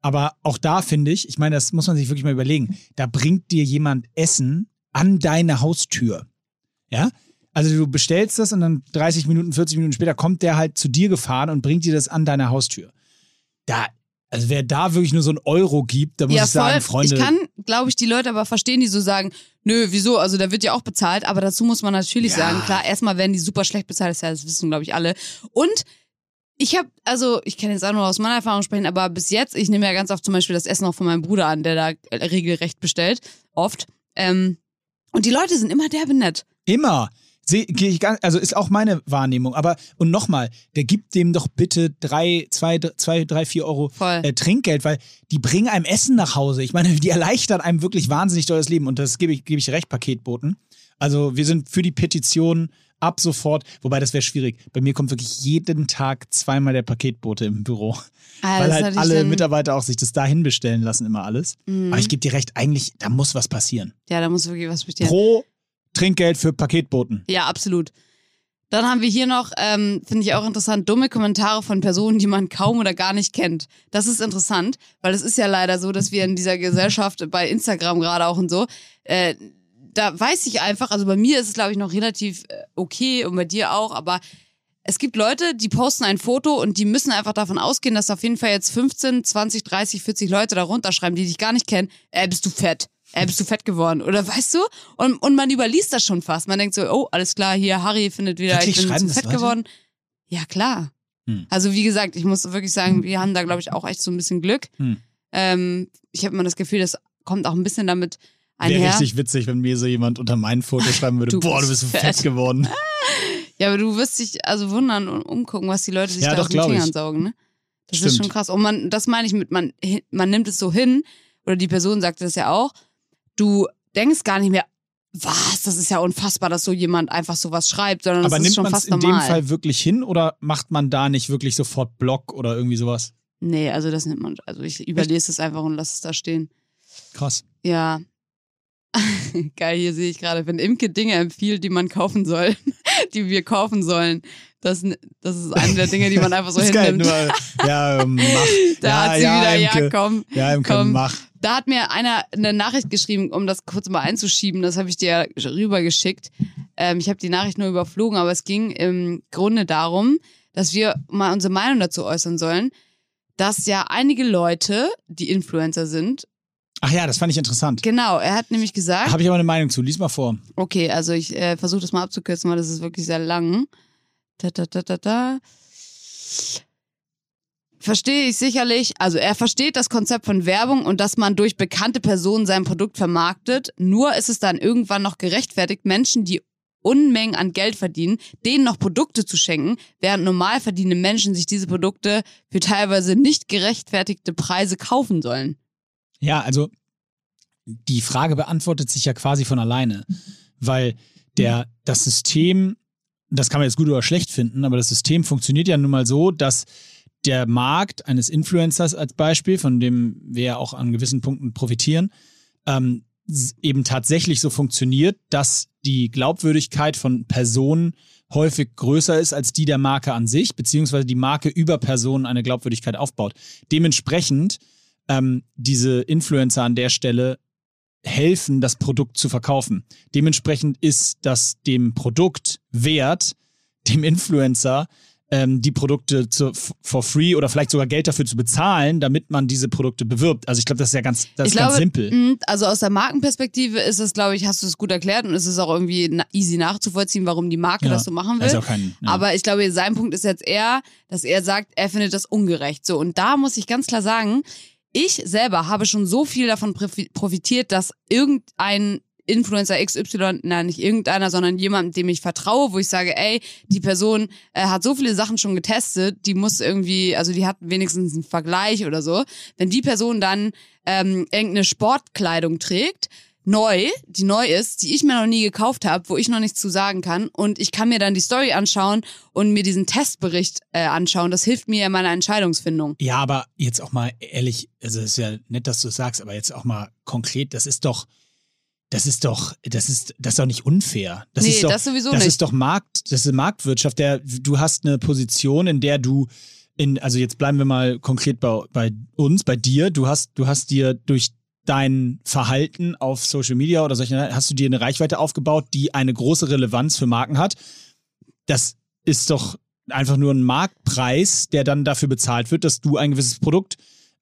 Aber auch da finde ich, ich meine, das muss man sich wirklich mal überlegen, da bringt dir jemand Essen an deine Haustür. Ja? Also du bestellst das und dann 30 Minuten, 40 Minuten später kommt der halt zu dir gefahren und bringt dir das an deine Haustür. Da, also wer da wirklich nur so einen Euro gibt, da muss Ja, ich sagen, voll. Freunde. Ich kann, glaube ich, die Leute aber verstehen, die so sagen, nö, wieso? Also da wird ja auch bezahlt, aber dazu muss man natürlich Ja. sagen, klar, erstmal werden die super schlecht bezahlt, das, ja, das wissen, glaube ich, alle. Und ich habe, also ich kann jetzt auch nur aus meiner Erfahrung sprechen, aber bis jetzt, ich nehme ja ganz oft zum Beispiel das Essen auch von meinem Bruder an, der da äh, regelrecht bestellt, oft. Ähm, und die Leute sind immer derbe nett. Immer. Seh, geh ich ganz, also ist auch meine Wahrnehmung. Aber, und nochmal, der gibt dem doch bitte drei, zwei, zwei, drei, vier Euro äh, Trinkgeld, weil die bringen einem Essen nach Hause. Ich meine, die erleichtern einem wirklich wahnsinnig doll das Leben. Und das gebe ich, gebe ich recht, Paketboten. Also wir sind für die Petition ab sofort, wobei das wäre schwierig. Bei mir kommt wirklich jeden Tag zweimal der Paketbote im Büro. Ah, weil das halt alle Mitarbeiter auch sich das dahin bestellen lassen, immer alles. Mhm. Aber ich gebe dir recht, eigentlich, da muss was passieren. Ja, da muss wirklich was bestehen. Pro Trinkgeld für Paketboten. Ja, absolut. Dann haben wir hier noch, ähm, finde ich auch interessant, dumme Kommentare von Personen, die man kaum oder gar nicht kennt. Das ist interessant, weil es ist ja leider so, dass wir in dieser Gesellschaft bei Instagram gerade auch und so, äh, da weiß ich einfach, also bei mir ist es glaube ich noch relativ äh, okay und bei dir auch, aber es gibt Leute, die posten ein Foto und die müssen einfach davon ausgehen, dass auf jeden Fall jetzt 15, 20, 30, 40 Leute darunter schreiben, die dich gar nicht kennen. Äh, bist du fett? Äh, bist du fett geworden? Oder weißt du? Und, und man überliest das schon fast. Man denkt so, oh, alles klar, hier, Harry findet wieder, Wirklich ich bin zu fett Leute? geworden. Ja, klar. Hm. Also wie gesagt, ich muss wirklich sagen, wir haben da, glaube ich, auch echt so ein bisschen Glück. Hm. Ähm, ich habe immer das Gefühl, das kommt auch ein bisschen damit Wäre einher. richtig witzig, wenn mir so jemand unter mein Foto schreiben würde, Du boah, du bist fett." fett geworden. Ja, aber du wirst dich also wundern und umgucken, was die Leute sich Ja, da doch, aus den ich. Fingern saugen, ne? Das ist Stimmt. schon krass. Und man, das meine ich mit, man, man nimmt es so hin, oder die Person sagte das ja auch, du denkst gar nicht mehr, was, das ist ja unfassbar, dass so jemand einfach sowas schreibt, sondern Aber das ist nimmt schon man es fast in dem normal. Fall wirklich hin oder macht man da nicht wirklich sofort Block oder irgendwie sowas? Nee, also das nimmt man, also ich überlese es einfach und lasse es da stehen. Krass. Ja. Geil, hier sehe ich gerade, wenn Imke Dinge empfiehlt, die man kaufen soll, die wir kaufen sollen. Das, das ist eine der Dinge, die man einfach so hinnimmt. geil, nur, ja, ähm, mach. Da ja, hat sie ja, wieder, Imke. ja komm. Ja, Imke, komm. mach. Da hat mir einer eine Nachricht geschrieben, um das kurz mal einzuschieben. Das habe ich dir rübergeschickt. Ähm, ich habe die Nachricht nur überflogen, aber es ging im Grunde darum, dass wir mal unsere Meinung dazu äußern sollen, dass ja einige Leute, die Influencer sind, Ach ja, das fand ich interessant. genau, er hat nämlich gesagt, Habe ich aber eine Meinung zu. Lies mal vor. okay, also ich äh, versuche das mal abzukürzen, weil das ist wirklich sehr lang. Da, da, da, da, da. Verstehe ich sicherlich. Also er versteht das Konzept von Werbung und dass man durch bekannte Personen sein Produkt vermarktet. Nur ist es dann irgendwann noch gerechtfertigt, Menschen, die Unmengen an Geld verdienen, denen noch Produkte zu schenken, während normal verdienende Menschen sich diese Produkte für teilweise nicht gerechtfertigte Preise kaufen sollen. Ja, also die Frage beantwortet sich ja quasi von alleine, weil der, das System, das kann man jetzt gut oder schlecht finden, aber das System funktioniert ja nun mal so, dass der Markt eines Influencers als Beispiel, von dem wir ja auch an gewissen Punkten profitieren, ähm, eben tatsächlich so funktioniert, dass die Glaubwürdigkeit von Personen häufig größer ist als die der Marke an sich, beziehungsweise die Marke über Personen eine Glaubwürdigkeit aufbaut. Dementsprechend ähm, diese Influencer an der Stelle helfen, das Produkt zu verkaufen. Dementsprechend ist das dem Produkt wert, dem Influencer ähm, die Produkte zu, for free oder vielleicht sogar Geld dafür zu bezahlen, damit man diese Produkte bewirbt. Also ich glaube, das ist ja ganz, das ich ist ganz glaube, simpel. mh, Also aus der Markenperspektive ist es, glaube ich, hast du es gut erklärt und es ist auch irgendwie na- easy nachzuvollziehen, warum die Marke Ja, das so machen will. Kein, ja. Aber ich glaube, sein Punkt ist jetzt eher, dass er sagt, er findet das ungerecht. So, und da muss ich ganz klar sagen, ich selber habe schon so viel davon profi- profitiert, dass irgendein Influencer XY, nein, nicht irgendeiner, sondern jemand, dem ich vertraue, wo ich sage, ey, die Person äh, hat so viele Sachen schon getestet, die muss irgendwie, also die hat wenigstens einen Vergleich oder so. Wenn die Person dann ähm, irgendeine Sportkleidung trägt, neu, die neu ist, die ich mir noch nie gekauft habe, wo ich noch nichts zu sagen kann und ich kann mir dann die Story anschauen und mir diesen Testbericht äh, anschauen. Das hilft mir in meiner Entscheidungsfindung. Ja, aber jetzt auch mal ehrlich, also es ist ja nett, dass du es sagst, aber jetzt auch mal konkret, das ist doch, das ist doch, das ist, das ist doch nicht unfair. Das nee, ist doch, das sowieso das nicht. ist doch Markt, das ist Marktwirtschaft. Der, du hast eine Position, in der du in, also jetzt bleiben wir mal konkret bei, bei uns, bei dir. Du hast, du hast dir durch dein Verhalten auf Social Media oder solche, hast du dir eine Reichweite aufgebaut, die eine große Relevanz für Marken hat. Das ist doch einfach nur ein Marktpreis, der dann dafür bezahlt wird, dass du ein gewisses Produkt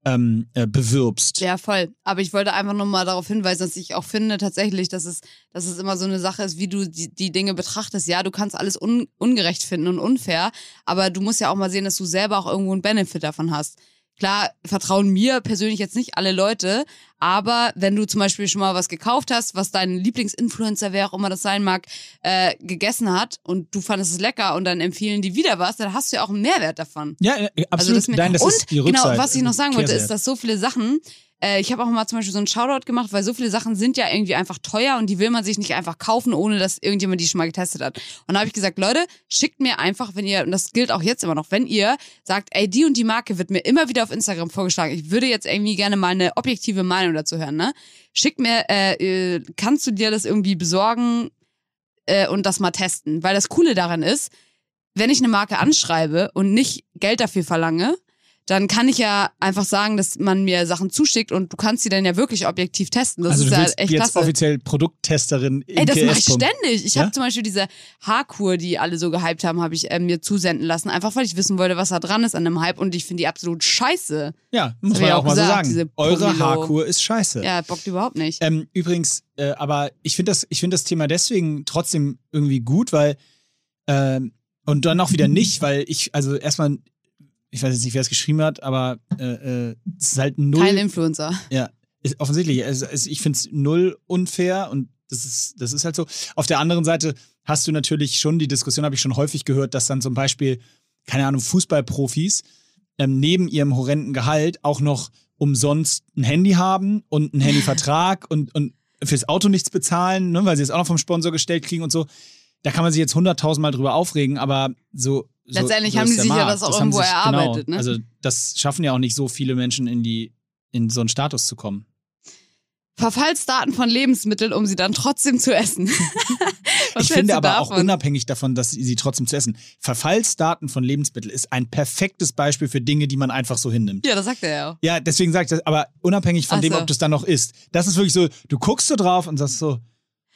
ähm, äh, bewirbst. Ja, voll. Aber ich wollte einfach nur mal darauf hinweisen, dass ich auch finde tatsächlich, dass es, dass es immer so eine Sache ist, wie du die, die Dinge betrachtest. Ja, du kannst alles un, ungerecht finden und unfair, aber du musst ja auch mal sehen, dass du selber auch irgendwo einen Benefit davon hast. Klar, vertrauen mir persönlich jetzt nicht alle Leute, aber wenn du zum Beispiel schon mal was gekauft hast, was dein Lieblingsinfluencer, wer auch immer das sein mag, äh, gegessen hat und du fandest es lecker und dann empfehlen die wieder was, dann hast du ja auch einen Mehrwert davon. Ja, äh, absolut. Also das Nein, das und ist die genau, was ich noch sagen wollte, ist, dass so viele Sachen, äh, ich habe auch mal zum Beispiel so einen Shoutout gemacht, weil so viele Sachen sind ja irgendwie einfach teuer und die will man sich nicht einfach kaufen, ohne dass irgendjemand die schon mal getestet hat. Und da habe ich gesagt, Leute, schickt mir einfach, wenn ihr, und das gilt auch jetzt immer noch, wenn ihr sagt, ey, die und die Marke wird mir immer wieder auf Instagram vorgeschlagen, ich würde jetzt irgendwie gerne mal eine objektive Meinung dazu hören, ne? Schickt mir, äh, äh, kannst du dir das irgendwie besorgen äh, und das mal testen? Weil das Coole daran ist, wenn ich eine Marke anschreibe und nicht Geld dafür verlange, dann kann ich ja einfach sagen, dass man mir Sachen zuschickt und du kannst sie dann ja wirklich objektiv testen. Das also ist du ja willst echt jetzt klasse. offiziell Produkttesterin Ey, das mache ich ständig. Ich Ja? habe zum Beispiel diese Haarkur, die alle so gehypt haben, habe ich äh, mir zusenden lassen, einfach weil ich wissen wollte, was da dran ist an dem Hype und ich finde die absolut scheiße. Ja, muss man ich auch, auch mal so gesagt, sagen. Eure. Haarkur ist scheiße. Ja, bockt überhaupt nicht. Ähm, übrigens, äh, aber ich finde das, ich finde das Thema deswegen trotzdem irgendwie gut, weil ähm, und dann auch wieder nicht, weil ich, also erstmal, ich weiß jetzt nicht, wer es geschrieben hat, aber äh, äh, es ist halt null. Kein Influencer. Ja, ist offensichtlich. Also, ich finde es null unfair und das ist, das ist halt so. Auf der anderen Seite hast du natürlich schon, die Diskussion habe ich schon häufig gehört, dass dann zum Beispiel, keine Ahnung, Fußballprofis ähm, neben ihrem horrenden Gehalt auch noch umsonst ein Handy haben und einen Handyvertrag und, und fürs Auto nichts bezahlen, ne, weil sie es auch noch vom Sponsor gestellt kriegen und so. Da kann man sich jetzt hunderttausendmal drüber aufregen, aber so. So Letztendlich so haben ist die sich ja Markt. das auch haben irgendwo sich- erarbeitet, genau, ne? Also das schaffen ja auch nicht so viele Menschen in die in so einen Status zu kommen. Verfallsdaten von Lebensmitteln, um sie dann trotzdem zu essen. Ich finde aber auch davon? unabhängig davon, dass sie sie trotzdem zu essen. Verfallsdaten von Lebensmitteln ist ein perfektes Beispiel für Dinge, die man einfach so hinnimmt. Ja, das sagt er ja auch. Ja, deswegen sage ich das, aber unabhängig von Ach dem, so. ob du es dann noch isst. Das ist wirklich so, du guckst so drauf und sagst so,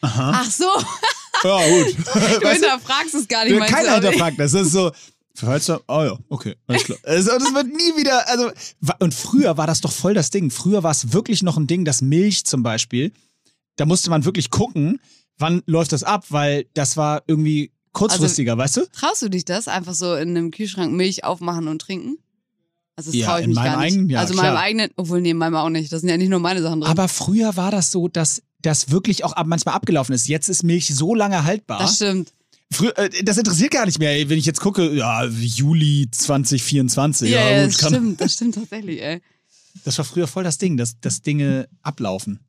aha, Ach so, ja gut. du hinterfragst es gar nicht. meinst keiner hinterfragt das. Das ist so, Verfallsdaten, oh ja, okay, alles klar. Also, das wird nie wieder, also, und früher war das doch voll das Ding. Früher war es wirklich noch ein Ding, dass Milch zum Beispiel, da musste man wirklich gucken, wann läuft das ab, weil das war irgendwie kurzfristiger, weißt du? Traust du dich das? Einfach so in einem Kühlschrank Milch aufmachen und trinken? Also das Ja, traue ich in mich meinem gar nicht. eigenen, ja, also klar. meinem eigenen, obwohl nee, in meinem auch nicht. Das sind ja nicht nur meine Sachen drin. Aber früher war das so, dass das wirklich auch ab- manchmal abgelaufen ist. Jetzt ist Milch so lange haltbar. das stimmt. Früher, äh, das interessiert gar nicht mehr. ey. Wenn ich jetzt gucke, ja, Juli 2024. Ja, Ja, gut, das kann, stimmt, das stimmt tatsächlich, ey. das war früher voll das Ding, dass, dass Dinge ablaufen.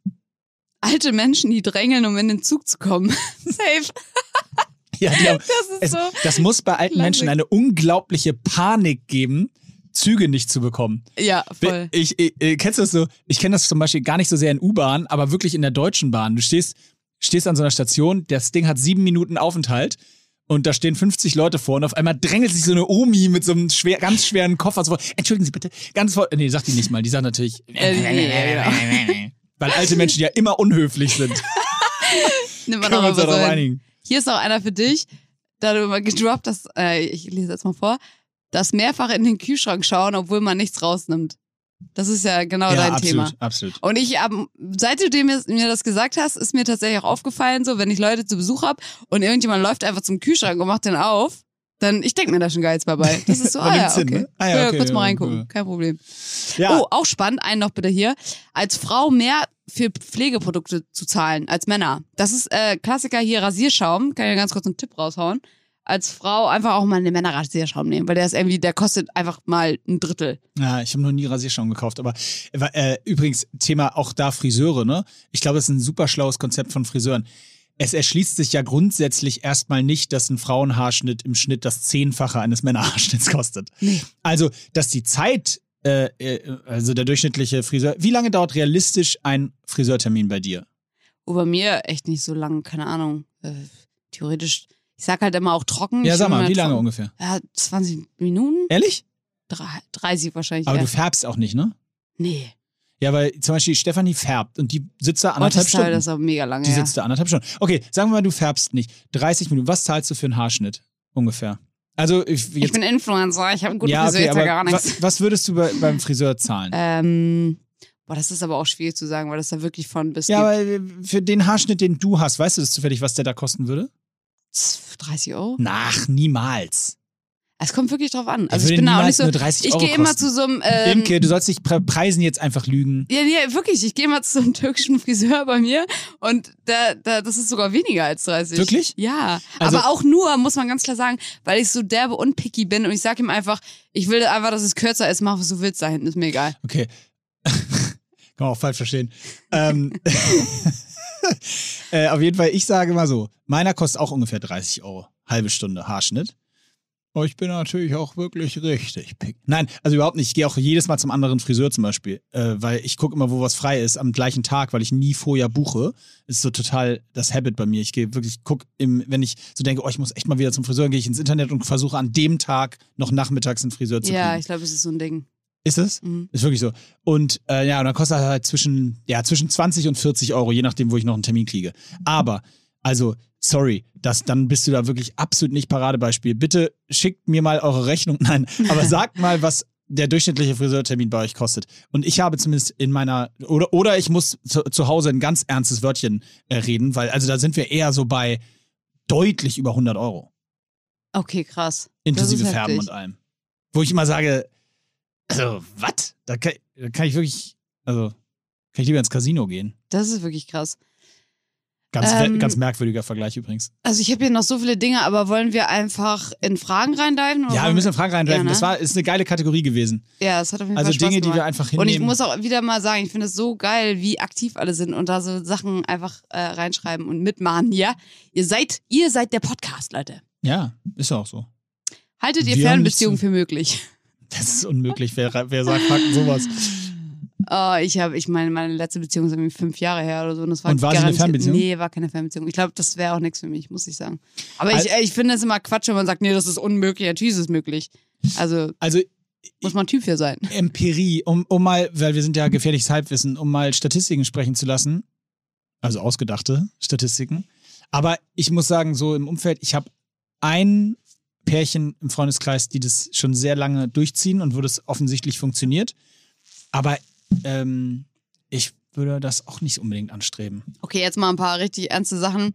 Alte Menschen, die drängeln, um in den Zug zu kommen. Safe. Ja, haben, Das ist es, so. das muss bei alten Klassik. Menschen eine unglaubliche Panik geben, Züge nicht zu bekommen. Ja, voll. Ich, ich, äh, kennst du das so? Ich kenne das zum Beispiel gar nicht so sehr in U-Bahn, aber wirklich in der Deutschen Bahn. Du stehst, stehst an so einer Station, das Ding hat sieben Minuten Aufenthalt und da stehen 50 Leute vor und auf einmal drängelt sich so eine Omi mit so einem schwer, ganz schweren Koffer so vor. Entschuldigen Sie bitte, ganz vor. Nee, sagt die nicht mal. Die sagt natürlich. Äh, Weil alte Menschen ja immer unhöflich sind. Nimm mal Können wir uns darauf einigen. Hier ist noch einer für dich, da du immer gedroppt hast, äh, ich lese jetzt mal vor, das mehrfach in den Kühlschrank schauen, obwohl man nichts rausnimmt. Das ist ja genau Ja, dein absolut, Thema. absolut. Und ich, seit du mir das gesagt hast, ist mir tatsächlich auch aufgefallen, so, wenn ich Leute zu Besuch hab und irgendjemand läuft einfach zum Kühlschrank und macht den auf, dann, ich denke mir da schon nichts mehr bei. Das ist so, ah ja, okay. ne? Ah ja, okay, kurz mal ja, reingucken, ja. kein Problem. Ja, Oh, auch spannend, einen noch bitte hier. Als Frau mehr für Pflegeprodukte zu zahlen als Männer. Das ist äh, Klassiker hier, Rasierschaum. Kann ich ja ganz kurz einen Tipp raushauen. Als Frau einfach auch mal einen Männerrasierschaum nehmen, weil der ist irgendwie, der kostet einfach mal ein Drittel. Ja, ich habe noch nie Rasierschaum gekauft, aber äh, übrigens Thema auch da Friseure, ne? Ich glaube, das ist ein super schlaues Konzept von Friseuren. Es erschließt sich ja grundsätzlich erstmal nicht, dass ein Frauenhaarschnitt im Schnitt das Zehnfache eines Männerhaarschnitts kostet. Nee. Also, dass die Zeit, äh, äh, also der durchschnittliche Friseur, wie lange dauert realistisch ein Friseurtermin bei dir? Oh, bei mir echt nicht so lang, keine Ahnung. Äh, theoretisch, ich sag halt immer auch trocken. Ja, Ich sag mal, wie lange trocken. ungefähr? Ja, 20 Minuten? Ehrlich? Drei- 30 wahrscheinlich. Aber eher. du färbst auch nicht, ne? nee. Ja, weil zum Beispiel Stefanie färbt und die sitzt da anderthalb Stunden. das auch mega lange. Die ja. sitzt da anderthalb Stunden. Okay, sagen wir mal, du färbst nicht. 30 Minuten. Was zahlst du für einen Haarschnitt? Ungefähr. Also, ich, Ich bin Influencer, ich habe einen guten ja, Friseur, okay, aber gar nichts. wa- was würdest du bei, beim Friseur zahlen? Ähm, boah, das ist aber auch schwierig zu sagen, weil das da wirklich von bis ja, aber für den Haarschnitt, den du hast, weißt du das zufällig, was der da kosten würde? 30 Euro? Nach, niemals. Es kommt wirklich drauf an. Also ich bin da auch nicht so. nur 30 Ich gehe immer zu so einem. Ähm, Imke, du sollst dich pre preisen jetzt einfach lügen. ja, ja, wirklich. Ich gehe mal zu so einem türkischen Friseur bei mir und da, da, das ist sogar weniger als 30. Wirklich? Ja. Also- aber auch nur, muss man ganz klar sagen, weil ich so derbe und picky bin und ich sage ihm einfach, ich will einfach, dass es kürzer ist, mach was du willst da hinten, ist mir egal. Okay. Kann man auch falsch verstehen. ähm, äh, auf jeden Fall, ich sage mal so, meiner kostet auch ungefähr 30 Euro. Halbe Stunde Haarschnitt. Aber ich bin natürlich auch wirklich richtig pick. Nein, also überhaupt nicht. Ich gehe auch jedes Mal zum anderen Friseur zum Beispiel, äh, weil ich gucke immer, wo was frei ist, am gleichen Tag, weil ich nie vorher buche. Ist so total das Habit bei mir. Ich gehe wirklich, guck im, wenn ich so denke, oh, ich muss echt mal wieder zum Friseur, gehe ich ins Internet und versuche an dem Tag noch nachmittags einen Friseur zu Ja, kriegen. ich glaube, es ist so ein Ding. Ist es? Mhm. Ist wirklich so. Und äh, ja, und dann kostet er halt zwischen, ja, zwischen 20 und 40 Euro, je nachdem, wo ich noch einen Termin kriege. Aber, also, sorry, das, dann bist du da wirklich absolut nicht Paradebeispiel. Bitte schickt mir mal eure Rechnung. Nein, aber sagt mal, was der durchschnittliche Friseurtermin bei euch kostet. Und ich habe zumindest in meiner, oder, oder ich muss zu, zu Hause ein ganz ernstes Wörtchen äh, reden, weil, also da sind wir eher so bei deutlich über 100 Euro. Okay, krass. Inklusive Färben und allem. Wo ich immer sage, also, was? Da kann, da kann ich wirklich, also, kann ich lieber ins Casino gehen. Das ist wirklich krass. Ganz, Ähm, ganz merkwürdiger Vergleich übrigens. Also ich habe hier noch so viele Dinge, aber wollen wir einfach in Fragen reindiven? Ja, wir müssen in Fragen reingreifen. Ja, ne? Das war, ist eine geile Kategorie gewesen. Ja, es hat auf jeden Also Fall Spaß Dinge, die gemacht. wir einfach Und ich hinnehmen. muss auch wieder mal sagen, ich finde es so geil, wie aktiv alle sind und da so Sachen einfach äh, reinschreiben und mitmachen. Ja, ihr seid, ihr seid der Podcast, Leute. ja, ist ja auch so. Haltet ihr Wir Fernbeziehungen für möglich? Das ist unmöglich. Wer, wer sagt Fakten sowas? Oh, ich habe, ich meine, meine letzte Beziehung ist irgendwie fünf Jahre her oder so. Und, das war Und war sie eine Fernbeziehung? Nee, war keine Fernbeziehung. Ich glaube, das wäre auch nichts für mich, muss ich sagen. Aber Al- ich, ich finde es immer Quatsch, wenn man sagt, nee, das ist unmöglich. Natürlich ist es möglich. Also Also muss man Typ für sein. Empirie, um, um mal, weil wir sind ja gefährliches Halbwissen, um mal Statistiken sprechen zu lassen. Also ausgedachte Statistiken. Aber ich muss sagen, so im Umfeld, ich habe ein Pärchen im Freundeskreis, die das schon sehr lange durchziehen und wo das offensichtlich funktioniert. Aber ähm, ich würde das auch nicht unbedingt anstreben. Okay, jetzt mal ein paar richtig ernste Sachen.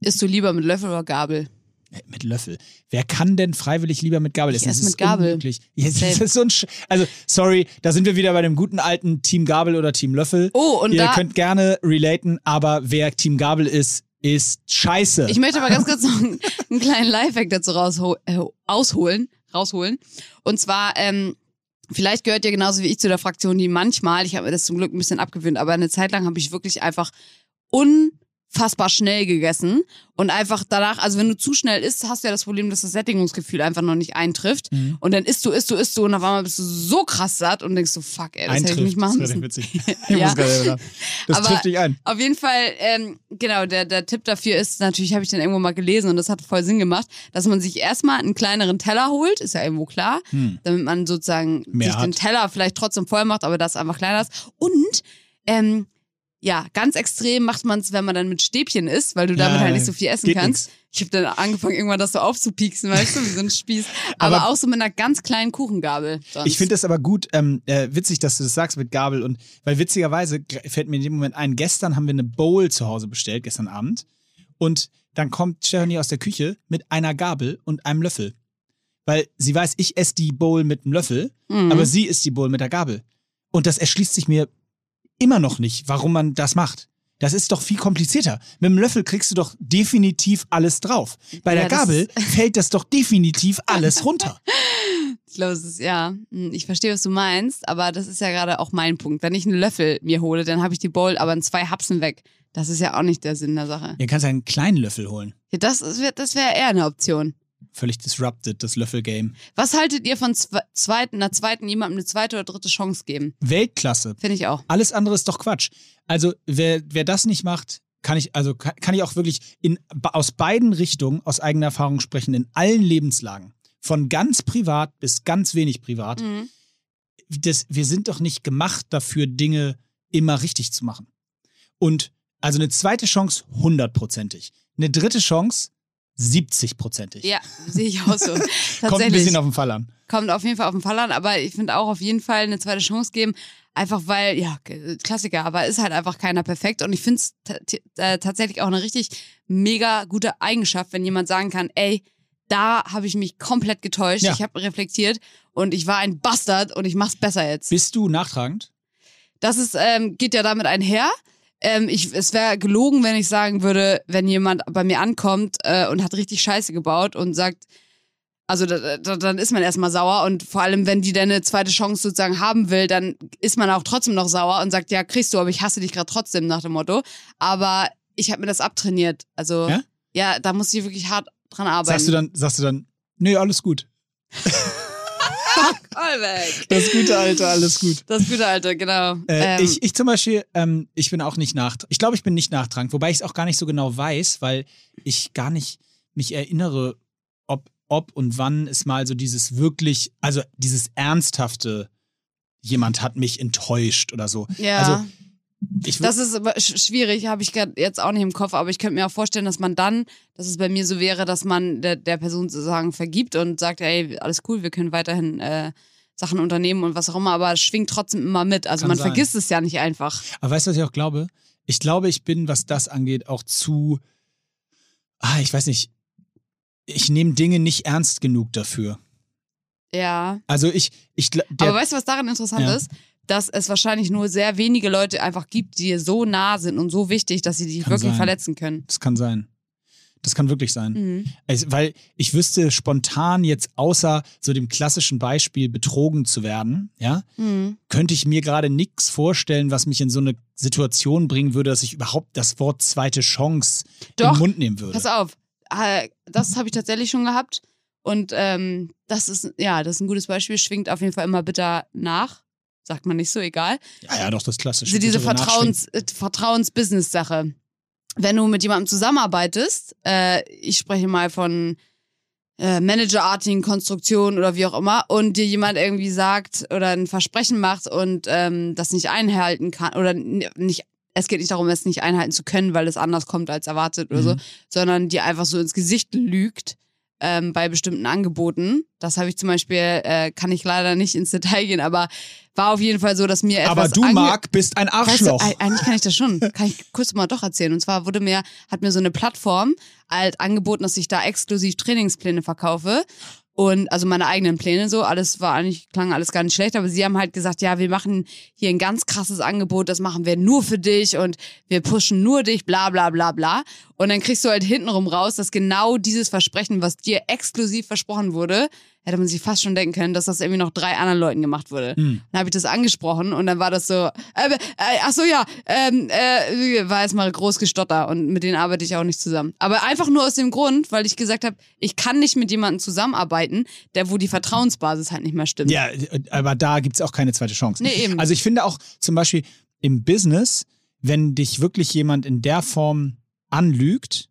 Isst du lieber mit Löffel oder Gabel? Äh, Mit Löffel. Wer kann denn freiwillig lieber mit Gabel Ich essen? esse Das ist mit Gabel. Unmöglich. Das ist so ein Sch also, sorry, da sind wir wieder bei dem guten alten Team Gabel oder Team Löffel. Oh, und Ihr könnt gerne relaten, aber wer Team Gabel ist, ist scheiße. Ich möchte aber ganz kurz noch einen, einen kleinen Lifehack dazu raushol äh, ausholen, rausholen. Und zwar, ähm, vielleicht gehört ihr genauso wie ich zu der Fraktion, die manchmal, ich habe mir das zum Glück ein bisschen abgewöhnt, aber eine Zeit lang habe ich wirklich einfach unfassbar schnell gegessen und einfach danach, also wenn du zu schnell isst, hast du ja das Problem, dass das Sättigungsgefühl einfach noch nicht eintrifft. Mhm. Und dann isst du, isst du, isst du und auf einmal bist du so krass satt und denkst so, fuck, ey, das hätte ich Eintrifft. nicht machen das müssen. witzig. Ich Ja. muss Das Aber- trifft dich ein. Auf jeden Fall, ähm, genau, der, der Tipp dafür ist, natürlich habe ich den irgendwo mal gelesen und das hat voll Sinn gemacht, dass man sich erstmal einen kleineren Teller holt, ist ja irgendwo klar, Hm. damit man sozusagen Mehr sich den hat. Teller vielleicht trotzdem voll macht, aber das einfach kleiner ist. Und, ähm, ja, ganz extrem macht man es, wenn man dann mit Stäbchen isst, weil du damit Ja, halt nicht so viel essen kannst. nix. Ich habe dann angefangen, irgendwann das so aufzupieksen, weißt du, wie so ein Spieß. Aber, Aber- auch so mit einer ganz kleinen Kuchengabel. Sonst. Ich finde es aber gut, ähm, äh, witzig, dass du das sagst mit Gabel und weil witzigerweise fällt mir in dem Moment ein, gestern haben wir eine Bowl zu Hause bestellt, gestern Abend. Und dann kommt Stefanie aus der Küche mit einer Gabel und einem Löffel. Weil sie weiß, ich esse die Bowl mit einem Löffel, Mhm. aber sie isst die Bowl mit der Gabel. Und das erschließt sich mir immer noch nicht, warum man das macht. Das ist doch viel komplizierter. Mit dem Löffel kriegst du doch definitiv alles drauf. Bei Ja, der Gabel fällt das doch definitiv alles runter. Ich glaube, es ist, ja, hm, ich verstehe, was du meinst, aber das ist ja gerade auch mein Punkt. Wenn ich einen Löffel mir hole, dann habe ich die Bowl aber in zwei Hapsen weg. Das ist ja auch nicht der Sinn der Sache. Ihr kannst einen kleinen Löffel holen. Ja, das ist- das wäre eher eine Option. Völlig disrupted, das Löffelgame. Was haltet ihr von zwe zweiten, einer zweiten, jemandem eine zweite oder dritte Chance geben? Weltklasse. Finde ich auch. Alles andere ist doch Quatsch. Also, wer, wer das nicht macht, kann ich, also kann, kann ich auch wirklich in, aus beiden Richtungen aus eigener Erfahrung sprechen, in allen Lebenslagen. Von ganz privat bis ganz wenig privat. Mhm. Das, wir sind doch nicht gemacht dafür, Dinge immer richtig zu machen. Und also eine zweite Chance hundertprozentig. Eine dritte Chance 70-prozentig. Ja, sehe ich auch so. Kommt ein bisschen auf den Fall an. kommt auf jeden Fall auf den Fall an, aber ich finde auch auf jeden Fall eine zweite Chance geben, einfach weil, ja, K- Klassiker, aber ist halt einfach keiner perfekt und ich finde es äh, tatsächlich auch eine richtig mega gute Eigenschaft, wenn jemand sagen kann, ey, da habe ich mich komplett getäuscht, Ja. ich habe reflektiert und ich war ein Bastard und ich mach's besser jetzt. Bist du nachtragend? Das ist, ähm, geht ja damit einher. Ähm, ich, es wäre gelogen, wenn ich sagen würde, wenn jemand bei mir ankommt äh, und hat richtig Scheiße gebaut und sagt, also da, da, dann ist man erstmal sauer und vor allem, wenn die dann eine zweite Chance sozusagen haben will, dann ist man auch trotzdem noch sauer und sagt, ja, kriegst du, aber ich hasse dich gerade trotzdem nach dem Motto. Aber ich habe mir das abtrainiert. Also Ja? ja, da muss ich wirklich hart dran arbeiten. Sagst du dann, sagst du dann, nee, alles gut. Callback. Das gute Alter, alles gut. Das gute Alte, genau. Äh, Ähm, ich, ich zum Beispiel, ähm, ich bin auch nicht nachtragend. Ich glaube, ich bin nicht nachtragend, wobei ich es auch gar nicht so genau weiß, weil ich gar nicht mich erinnere, ob, ob und wann es mal so dieses wirklich, also dieses ernsthafte, jemand hat mich enttäuscht oder so. ja. Also, Das ist aber sch- schwierig, habe ich jetzt auch nicht im Kopf, aber ich könnte mir auch vorstellen, dass man dann, dass es bei mir so wäre, dass man der, der Person sozusagen vergibt und sagt, ey, alles cool, wir können weiterhin äh, Sachen unternehmen und was auch immer, aber es schwingt trotzdem immer mit. Also Kann man sein. vergisst es ja nicht einfach. Aber weißt du, was ich auch glaube? Ich glaube, ich bin, was das angeht, auch zu. Ah, ich weiß nicht. Ich nehme Dinge nicht ernst genug dafür. Ja. Also ich, ich der, aber weißt du, was daran interessant Ja. ist? Dass es wahrscheinlich nur sehr wenige Leute einfach gibt, die dir so nah sind und so wichtig, dass sie dich Kann wirklich sein. verletzen können. das kann sein. Das kann wirklich sein. Mhm. Es, weil ich wüsste spontan jetzt außer so dem klassischen Beispiel betrogen zu werden, ja, Mhm. könnte ich mir gerade nichts vorstellen, was mich in so eine Situation bringen würde, dass ich überhaupt das Wort zweite Chance Doch. im Mund nehmen würde. Pass auf, äh, das habe ich tatsächlich schon gehabt. Und ähm, das ist, ja, das ist ein gutes Beispiel, schwingt auf jeden Fall immer bitter nach. Sagt man nicht so, egal. Ja, ja, doch, das klassische. Also diese. Vertrauens, äh, Vertrauens-Business-Sache. Wenn du mit jemandem zusammenarbeitest, äh, ich spreche mal von äh, Managerartigen Konstruktionen oder wie auch immer, und dir jemand irgendwie sagt oder ein Versprechen macht und ähm, das nicht einhalten kann oder nicht, es geht nicht darum, es nicht einhalten zu können, weil es anders kommt als erwartet oder so, Mhm. sondern dir einfach so ins Gesicht lügt ähm, bei bestimmten Angeboten. Das habe ich zum Beispiel, äh, kann ich leider nicht ins Detail gehen, aber war auf jeden Fall so, dass mir etwas Aber du, Marc, bist ein Weißt du, Arschloch. ei- eigentlich kann ich das schon. Kann ich kurz mal doch erzählen. Und zwar wurde mir, hat mir so eine Plattform halt angeboten, dass ich da exklusiv Trainingspläne verkaufe. Und also meine eigenen Pläne so, alles war eigentlich, klang alles gar nicht schlecht, aber sie haben halt gesagt, ja, wir machen hier ein ganz krasses Angebot, das machen wir nur für dich und wir pushen nur dich, bla bla bla bla. Und dann kriegst du halt hintenrum raus, dass genau dieses Versprechen, was dir exklusiv versprochen wurde, hätte man sich fast schon denken können, dass das irgendwie noch drei anderen Leuten gemacht wurde. Hm. Dann habe ich das angesprochen und dann war das so, äh, äh, ach so ja, ähm, äh, war jetzt mal groß gestotter und mit denen arbeite ich auch nicht zusammen. Aber einfach nur aus dem Grund, weil ich gesagt habe, ich kann nicht mit jemandem zusammenarbeiten, der wo die Vertrauensbasis halt nicht mehr stimmt. Ja, aber da gibt's auch keine zweite Chance. Nee, eben. Also ich finde auch zum Beispiel im Business, wenn dich wirklich jemand in der Form anlügt,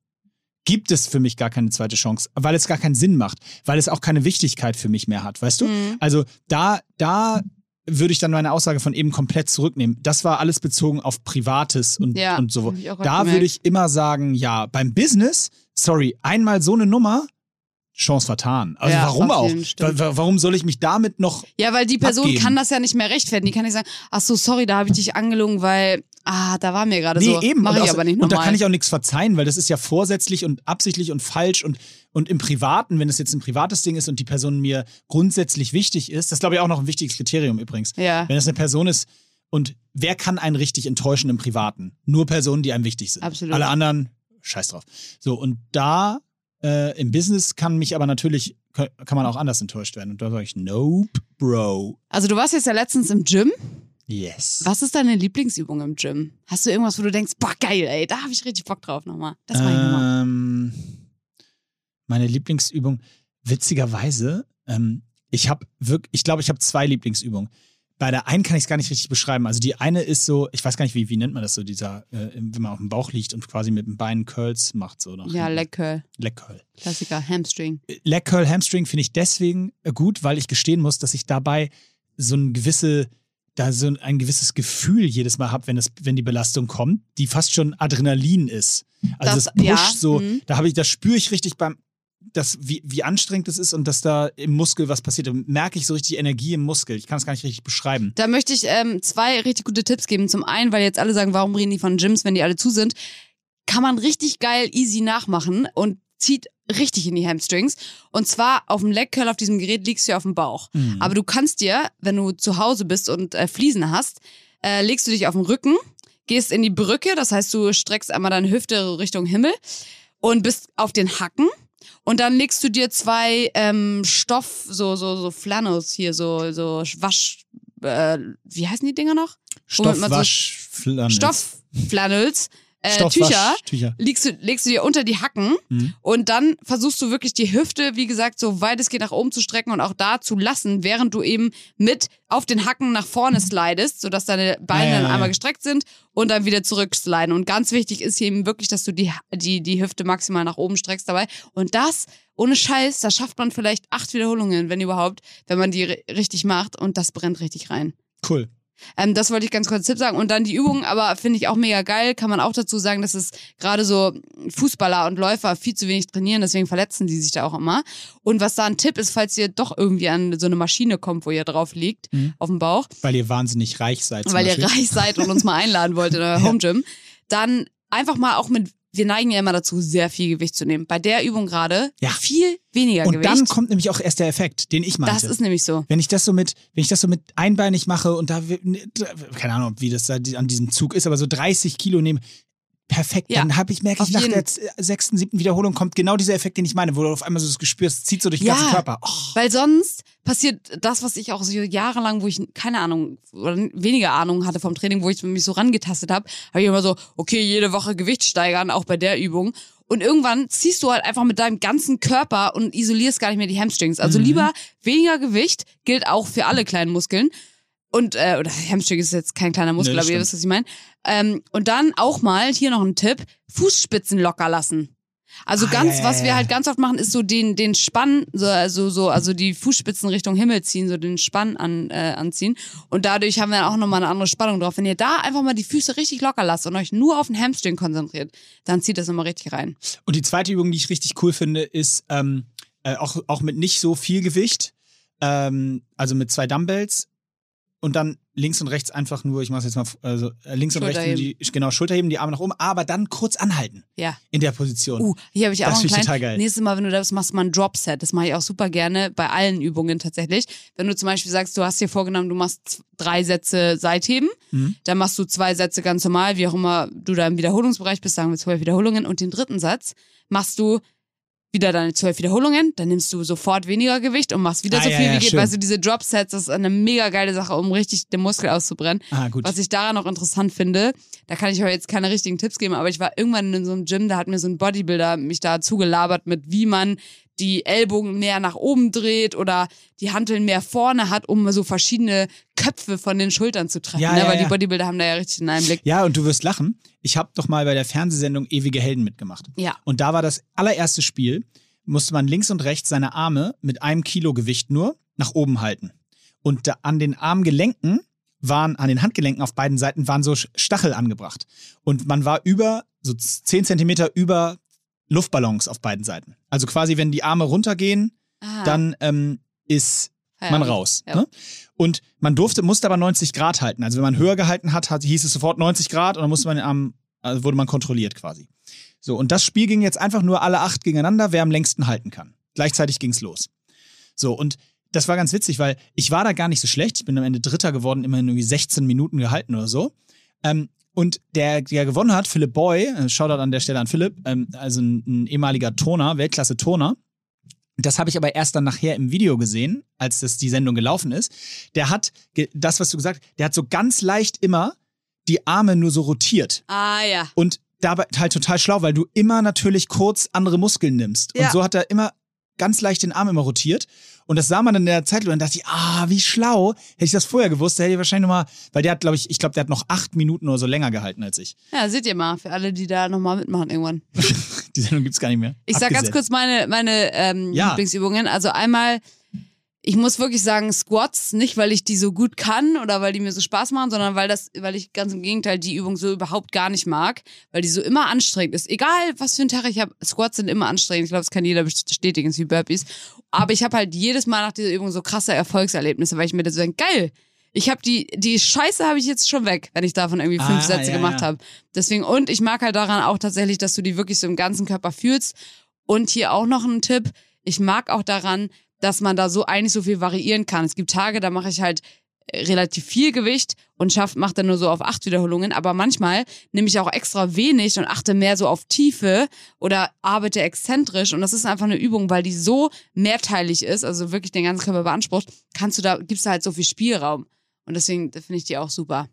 gibt es für mich gar keine zweite Chance, weil es gar keinen Sinn macht, weil es auch keine Wichtigkeit für mich mehr hat, weißt du? Mhm. Also da, da würde ich dann meine Aussage von eben komplett zurücknehmen. Das war alles bezogen auf Privates und, Ja, und so. Da würde ich immer sagen, ja, beim Business, sorry, einmal so eine Nummer, Chance vertan. Also Ja, warum auch? Warum soll ich mich damit noch Ja, weil die Person abgeben. kann das ja nicht mehr rechtfertigen. Die kann nicht sagen, ach so, sorry, da habe ich dich angelogen, weil, ah, da war mir gerade Nee, so. eben. Mache und ich aber nicht Und da kann ich auch nichts verzeihen, weil das ist ja vorsätzlich und absichtlich und falsch und, und im Privaten, wenn es jetzt ein privates Ding ist und die Person mir grundsätzlich wichtig ist, das ist, glaube ich auch noch ein wichtiges Kriterium übrigens. ja, Wenn es eine Person ist und wer kann einen richtig enttäuschen im Privaten? Nur Personen, die einem wichtig sind. Absolut. Alle anderen, scheiß drauf. So, und da äh, im Business kann mich aber natürlich, kann man auch anders enttäuscht werden. Und da sage ich, nope, Bro. also du warst jetzt ja letztens im Gym. Yes. Was ist deine Lieblingsübung im Gym? Hast du irgendwas, wo du denkst, boah, geil, ey, da habe ich richtig Bock drauf nochmal. Das mach ich nochmal. Ähm, meine Lieblingsübung, witzigerweise, ähm, ich habe wirklich, ich glaube, ich habe zwei Lieblingsübungen. Bei der einen kann ich es gar nicht richtig beschreiben. Also die eine ist so, ich weiß gar nicht, wie, wie nennt man das so, dieser, äh, wenn man auf dem Bauch liegt und quasi mit den Beinen Curls macht, so nach Ja. Leg Curl. Leg Curl. Klassiker, Hamstring. Leg Curl Hamstring finde ich deswegen äh, gut, weil ich gestehen muss, dass ich dabei so ein gewisse, da so ein, gewisses Gefühl jedes Mal habe, wenn es, wenn die Belastung kommt, die fast schon Adrenalin ist. Also Das- es pusht ja, so, mhm. da habe ich, das spüre ich richtig beim, das, wie, wie anstrengend es ist und dass da im Muskel was passiert. Da merke ich so richtig Energie im Muskel. Ich kann es gar nicht richtig beschreiben. Da möchte ich ähm, zwei richtig gute Tipps geben. Zum einen, weil jetzt alle sagen, warum reden die von Gyms, wenn die alle zu sind, kann man richtig geil easy nachmachen und zieht richtig in die Hamstrings. Und zwar auf dem Leg Curl auf diesem Gerät liegst du ja auf dem Bauch. Mhm. Aber du kannst dir, wenn du zu Hause bist und äh, Fliesen hast, äh, legst du dich auf den Rücken, gehst in die Brücke, das heißt, du streckst einmal deine Hüfte Richtung Himmel und bist auf den Hacken. Und dann legst du dir zwei ähm, Stoff, so, so, so Flannels hier, so, so Wasch, äh, wie heißen die Dinger noch? man so- Stoffwaschflannen. Äh, Tücher, Tücher. legst du, legst du dir unter die Hacken Mhm. und dann versuchst du wirklich die Hüfte, wie gesagt, so weit es geht nach oben zu strecken und auch da zu lassen, während du eben mit auf den Hacken nach vorne slidest, sodass deine Beine Ja, ja, dann ja. einmal gestreckt sind und dann wieder zurücksliden. Und ganz wichtig ist hier eben wirklich, dass du die, die, die Hüfte maximal nach oben streckst dabei. Und das, ohne Scheiß, da schafft man vielleicht acht Wiederholungen, wenn überhaupt, wenn man die ri- richtig macht und das brennt richtig rein. Cool. Ähm, das wollte ich ganz kurz Tipp sagen. Und dann die Übung, aber finde ich auch mega geil. Kann man auch dazu sagen, dass es gerade so Fußballer und Läufer viel zu wenig trainieren, deswegen verletzen die sich da auch immer. Und was da ein Tipp ist, falls ihr doch irgendwie an so eine Maschine kommt, wo ihr drauf liegt, Mhm. auf dem Bauch, Weil ihr wahnsinnig reich seid. weil ihr Beispiel. reich seid und uns mal einladen wollt in euer Home Gym, dann einfach mal auch mit, wir neigen ja immer dazu, sehr viel Gewicht zu nehmen. Bei der Übung gerade Ja. viel weniger Und Gewicht. dann kommt nämlich auch erst der Effekt, den ich meinte. das ist nämlich so. wenn ich das so mit, wenn ich das so mit einbeinig mache und da, keine Ahnung, wie das da an diesem Zug ist, aber so 30 Kilo nehme, perfekt. Ja, dann habe ich, merke ich, nach jeden. der z- sechsten, siebten Wiederholung kommt genau dieser Effekt, den ich meine, wo du auf einmal so das Gespür hast, zieht so durch den Ja. ganzen Körper. Oh. Weil sonst passiert das, was ich auch so jahrelang, wo ich keine Ahnung oder weniger Ahnung hatte vom Training, wo ich mich so rangetastet habe, habe ich immer so, okay, jede Woche Gewicht steigern, auch bei der Übung. Und irgendwann ziehst du halt einfach mit deinem ganzen Körper und isolierst gar nicht mehr die Hamstrings. Also Mhm. lieber weniger Gewicht, gilt auch für alle kleinen Muskeln. Und, äh, oder Hamstring ist jetzt kein kleiner Muskel, Nee, aber ihr wisst, was ich meine. Ähm, und dann auch mal, hier noch ein Tipp, Fußspitzen locker lassen. Also Ah, ganz, ja, was wir halt ganz oft machen, ist so den, den Spann, so, also, so, also die Fußspitzen Richtung Himmel ziehen, so den Spann an, äh, anziehen. Und dadurch haben wir dann auch nochmal eine andere Spannung drauf. Wenn ihr da einfach mal die Füße richtig locker lasst und euch nur auf den Hamstring konzentriert, dann zieht das nochmal richtig rein. Und die zweite Übung, die ich richtig cool finde, ist ähm, äh, auch, auch mit nicht so viel Gewicht, ähm, also mit zwei Dumbbells und dann links und rechts einfach nur, ich mache jetzt mal, also äh, links und rechts die, genau, Schulterheben, die Arme nach oben, aber dann kurz anhalten Ja. in der Position. Uh, hier habe ich auch Das einen kleinen. total geil. Nächstes Mal, wenn du das machst, mal ein Drop-Set. Das mache ich auch super gerne bei allen Übungen tatsächlich. Wenn du zum Beispiel sagst, du hast dir vorgenommen, du machst drei Sätze Seitheben, Mhm. dann machst du zwei Sätze ganz normal, wie auch immer du da im Wiederholungsbereich bist, sagen wir zwölf Wiederholungen. Und den dritten Satz machst du wieder deine zwölf Wiederholungen, dann nimmst du sofort weniger Gewicht und machst wieder Ah, so ja, viel ja, wie geht. schön. Weißt du, diese Drop-Sets, das ist eine mega geile Sache, um richtig den Muskel auszubrennen. Ah, gut. Was ich daran noch interessant finde, da kann ich euch jetzt keine richtigen Tipps geben, aber ich war irgendwann in so einem Gym, da hat mir so ein Bodybuilder mich da zugelabert mit, wie man die Ellbogen mehr nach oben dreht oder die Hanteln mehr vorne hat, um so verschiedene Köpfe von den Schultern zu treffen. Ja, ne? ja, Weil ja. die Bodybuilder haben da ja richtig einen Einblick. Ja, und du wirst lachen. Ich habe doch mal bei der Fernsehsendung Ewige Helden mitgemacht. Ja. Und da war das allererste Spiel, musste man links und rechts seine Arme mit einem Kilo Gewicht nur nach oben halten. Und da an den Armgelenken waren, an den Handgelenken auf beiden Seiten waren so Stachel angebracht. Und man war über, so 10 Zentimeter über Luftballons auf beiden Seiten. Also quasi, wenn die Arme runtergehen, Ah, dann ähm, ist man Feierabend. raus. Ja. Ne? Und man durfte, musste aber 90 Grad halten. Also wenn man höher gehalten hat, hat hieß es sofort 90 Grad und dann musste man den Arm, also wurde man kontrolliert quasi. So, und das Spiel ging jetzt einfach nur alle acht gegeneinander, wer am längsten halten kann. Gleichzeitig ging's los. So, und das war ganz witzig, weil ich war da gar nicht so schlecht. Ich bin am Ende Dritter geworden, immerhin irgendwie 16 Minuten gehalten oder so. Ähm, und der, der gewonnen hat, Philipp Boy, äh, Shoutout an der Stelle an Philipp, ähm, also ein, ein ehemaliger Turner, Weltklasse-Turner, das habe ich aber erst dann nachher im Video gesehen, als das die Sendung gelaufen ist. Der hat, das, was du gesagt hast, der hat so ganz leicht immer die Arme nur so rotiert. Ah ja. Und dabei halt total schlau, weil du immer natürlich kurz andere Muskeln nimmst. Ja. Und so hat er immer ganz leicht den Arm immer rotiert. Und das sah man in der Zeit und dann dachte ich, ah, wie schlau. Hätte ich das vorher gewusst, hätte ich wahrscheinlich nochmal, weil der hat, glaube ich, ich glaube, der hat noch acht Minuten oder so länger gehalten als ich. Ja, seht ihr mal, für alle, die da nochmal mitmachen irgendwann. Die Sendung gibt's gar nicht mehr. Ich sag ganz Abgesetzt. kurz meine, meine ähm, Ja. Lieblingsübungen. Also einmal, ich muss wirklich sagen, Squats, nicht weil ich die so gut kann oder weil die mir so Spaß machen, sondern weil das, weil ich ganz im Gegenteil die Übung so überhaupt gar nicht mag, weil die so immer anstrengend ist. Egal, was für ein Tag ich habe, Squats sind immer anstrengend. Ich glaube, das kann jeder bestätigen, ist wie Burpees. Aber ich habe halt jedes Mal nach dieser Übung so krasse Erfolgserlebnisse, weil ich mir das so denke, geil. Ich habe die, die Scheiße habe ich jetzt schon weg, wenn ich davon irgendwie fünf Ah, Sätze ja, gemacht ja. habe. Deswegen, und ich mag halt daran auch tatsächlich, dass du die wirklich so im ganzen Körper fühlst. Und hier auch noch ein Tipp. Ich mag auch daran, dass man da so eigentlich so viel variieren kann. Es gibt Tage, da mache ich halt äh, relativ viel Gewicht und schafft, macht dann nur so auf acht Wiederholungen. Aber manchmal nehme ich auch extra wenig und achte mehr so auf Tiefe oder arbeite exzentrisch. Und das ist einfach eine Übung, weil die so mehrteilig ist, also wirklich den ganzen Körper beansprucht, kannst du da, gibst du halt so viel Spielraum. Und deswegen finde ich die auch super.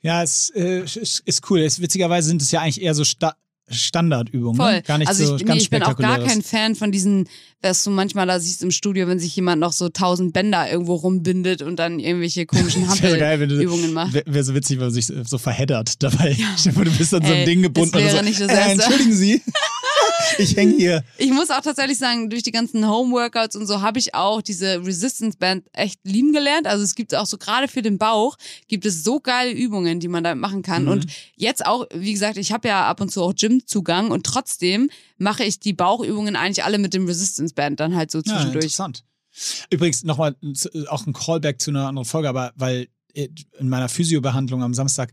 Ja, es äh, ist, ist cool. Es, witzigerweise sind es ja eigentlich eher so Sta Standardübungen. Voll. Ne? Gar nicht also so ich, ganz nee, ich bin auch gar kein Fan von diesen, was du manchmal da siehst im Studio, wenn sich jemand noch so tausend Bänder irgendwo rumbindet und dann irgendwelche komischen Das wäre so geil, wenn du, Hampelübungen macht. Wäre wär so witzig, wenn man sich so verheddert dabei. Dir vor, du bist an so einem Ey, Ding gebunden das und so. nicht das äh, entschuldigen Sie, ich hänge hier. Ich muss auch tatsächlich sagen, durch die ganzen Homeworkouts und so habe ich auch diese Resistance Band echt lieben gelernt. Also es gibt auch so gerade für den Bauch gibt es so geile Übungen, die man da machen kann. Mhm. Und jetzt auch, wie gesagt, ich habe ja ab und zu auch Gymzugang und trotzdem mache ich die Bauchübungen eigentlich alle mit dem Resistance Band dann halt so Ja, zwischendurch. interessant. Übrigens nochmal auch ein Callback zu einer anderen Folge, aber weil äh, in meiner Physiobehandlung am Samstag,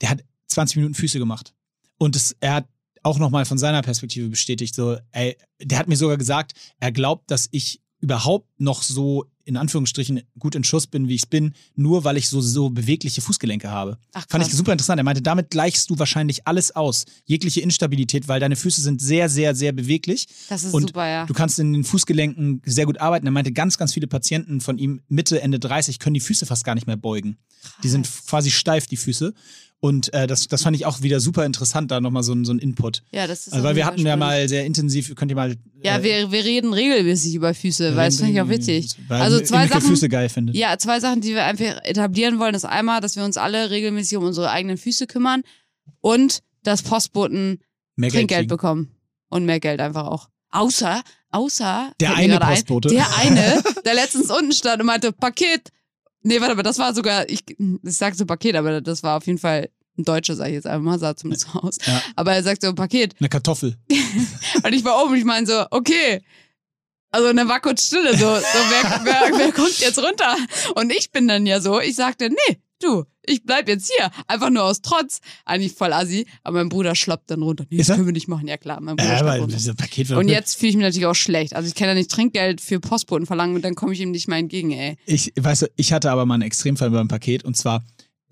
der hat 20 Minuten Füße gemacht. Und es, er hat auch nochmal von seiner Perspektive bestätigt, so, ey, der hat mir sogar gesagt, er glaubt, dass ich überhaupt noch so in Anführungsstrichen gut in Schuss bin, wie ich es bin, nur weil ich so, so bewegliche Fußgelenke habe. Ach, Fand ich krass. super interessant. Er meinte, damit gleichst du wahrscheinlich alles aus. Jegliche Instabilität, weil deine Füße sind sehr, sehr, sehr beweglich. Das ist Und super, ja. Du kannst in den Fußgelenken sehr gut arbeiten. Er meinte, ganz, ganz viele Patienten von ihm Mitte, Ende 30 können die Füße fast gar nicht mehr beugen. Die sind quasi steif, die Füße. Und äh, das, das fand ich auch wieder super interessant, da nochmal so, ein- so ein Input. Ja, das ist Also, weil wir hatten Fall ja spannend. mal sehr intensiv, könnt ihr mal. Ja, äh, wir, wir reden regelmäßig über Füße, weil das finde ich auch witzig. Weil Also zwei Sachen. Füße geil findet. Ja, zwei Sachen, die wir einfach etablieren wollen, ist einmal, dass wir uns alle regelmäßig um unsere eigenen Füße kümmern und dass Postboten Mehr Trinkgeld bekommen. Und mehr Geld einfach auch. Außer, außer. Der eine Postbote. Ein, der eine, der letztens unten stand und meinte, Paket. Nee, warte mal, das war sogar, ich, ich sag so Paket, aber das war auf jeden Fall ein Deutscher, sag ich jetzt einfach mal, sah zumindest so aus. Ja. Aber er sagt so, Paket. Eine Kartoffel. Und ich war oben und ich meine so, okay. Also eine war kurz Stille, so, so wer, wer, wer kommt jetzt runter? Und ich bin dann ja so, ich sagte, nee, du, ich bleib jetzt hier. Einfach nur aus Trotz. Eigentlich voll assi. Aber mein Bruder schlappt dann runter. Nee, das können wir nicht machen. Ja klar, mein Bruder schlappt aber runter. Paket Und jetzt fühle ich mich natürlich auch schlecht. Also ich kann ja nicht Trinkgeld für Postboten verlangen und dann komme ich ihm nicht mal entgegen, ey. Ich, weißt du, ich hatte aber mal einen Extremfall beim Paket und zwar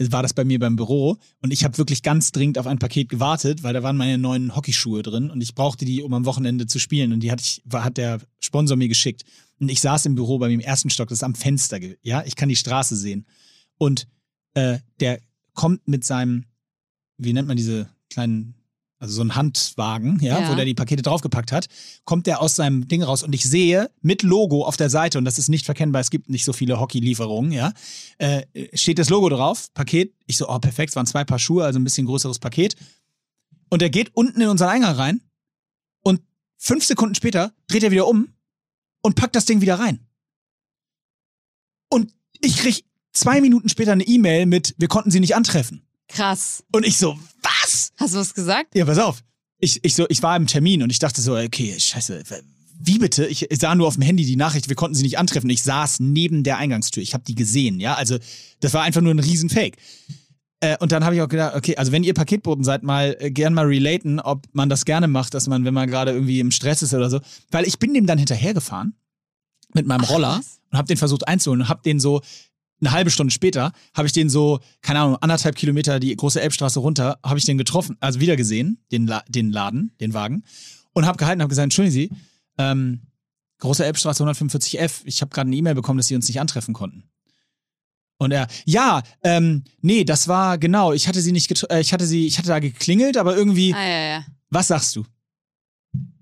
war das bei mir beim Büro und ich habe wirklich ganz dringend auf ein Paket gewartet, weil da waren meine neuen Hockeyschuhe drin und ich brauchte die, um am Wochenende zu spielen und die hatte ich, war, hat der Sponsor mir geschickt. Und ich saß im Büro bei mir im ersten Stock, das ist am Fenster, ja, ich kann die Straße sehen. Und äh, der kommt mit seinem, wie nennt man diese kleinen, also so ein Handwagen, ja, Ja. wo der die Pakete draufgepackt hat, kommt der aus seinem Ding raus und ich sehe mit Logo auf der Seite, und das ist nicht verkennbar, es gibt nicht so viele Hockey-Lieferungen, ja, äh, steht das Logo drauf, Paket. Ich so, oh, perfekt, es waren zwei Paar Schuhe, also ein bisschen größeres Paket. Und er geht unten in unseren Eingang rein und fünf Sekunden später dreht er wieder um und packt das Ding wieder rein. Und ich krieg zwei Minuten später eine E-Mail mit, wir konnten sie nicht antreffen. Krass. Und ich so, was? Hast du was gesagt? Ja, pass auf. Ich, ich, so, ich war im Termin und ich dachte so, okay, scheiße, wie bitte? Ich sah nur auf dem Handy die Nachricht, wir konnten sie nicht antreffen. Ich saß neben der Eingangstür. Ich habe die gesehen, ja. Also, das war einfach nur ein Riesenfake. Äh, und dann habe ich auch gedacht, okay, also wenn ihr Paketboten seid, mal äh, gern mal relaten, ob man das gerne macht, dass man, wenn man gerade irgendwie im Stress ist oder so. Weil ich bin dem dann hinterhergefahren mit meinem Ach, Roller was? und habe den versucht einzuholen und habe den so eine halbe Stunde später habe ich den so, keine Ahnung, anderthalb Kilometer die große Elbstraße runter, habe ich den getroffen, also wieder gesehen, den, La den Laden, den Wagen, und habe gehalten, habe gesagt, entschuldigen Sie, ähm, große Elbstraße 145F, ich habe gerade eine E-Mail bekommen, dass Sie uns nicht antreffen konnten. Und er, ja, ähm, nee, das war genau, ich hatte sie nicht, äh, ich hatte sie, ich hatte da geklingelt, aber irgendwie, Ah, ja, ja. was sagst du?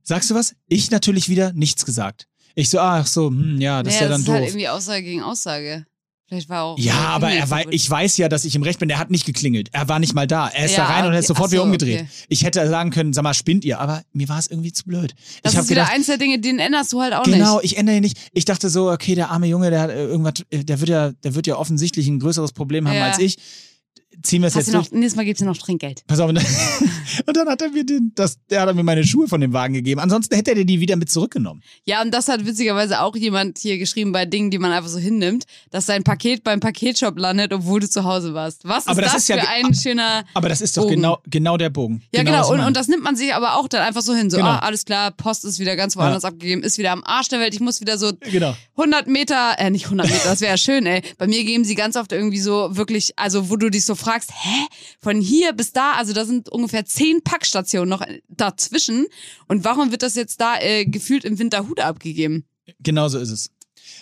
Sagst du was? Ich natürlich wieder nichts gesagt. Ich so, ach so, hm, ja, das ist ja naja, dann das ist doof. halt irgendwie Aussage gegen Aussage. Vielleicht war auch. Ja, aber er verrückt. ich weiß ja, dass ich im Recht bin. Der hat nicht geklingelt. Er war nicht mal da. Er ist Ja, da rein und er ist sofort Ach wieder umgedreht. okay. Ich hätte sagen können, sag mal, spinnt ihr? Aber mir war es irgendwie zu blöd. Das ich ist wieder gedacht, eins der Dinge, den änderst du halt auch genau, nicht. ich ändere ihn nicht. Ich dachte so, okay, der arme Junge, der hat äh, irgendwas, äh, der wird ja, der wird ja offensichtlich ein größeres Problem haben Ja. als ich. Ziehen wir es jetzt du noch, durch. nächstes Mal gibt's dir noch Trinkgeld. Pass auf. Und dann, hat er mir den, das, der hat mir meine Schuhe von dem Wagen gegeben. Ansonsten hätte er die wieder mit zurückgenommen. Ja, und das hat witzigerweise auch jemand hier geschrieben bei Dingen, die man einfach so hinnimmt, dass sein Paket beim Paketshop landet, obwohl du zu Hause warst. Was ist Aber das das, ist ja für ein schöner. Aber das ist doch Bogen. genau, genau der Bogen. Ja, genau. ich Und, und das nimmt man sich aber auch dann einfach so hin. So, Genau. ah, alles klar, Post ist wieder ganz woanders abgegeben, ist wieder am Arsch der Welt. Ich muss wieder so Genau. 100 Meter, äh, nicht 100 Meter, das wäre ja schön, ey. Bei mir geben sie ganz oft irgendwie so wirklich, also wo du dich so fragst, hä? Von hier bis da, also da sind ungefähr 10 Packstationen noch dazwischen. Und warum wird das jetzt da äh, gefühlt im Winterhude abgegeben? Genau so ist es.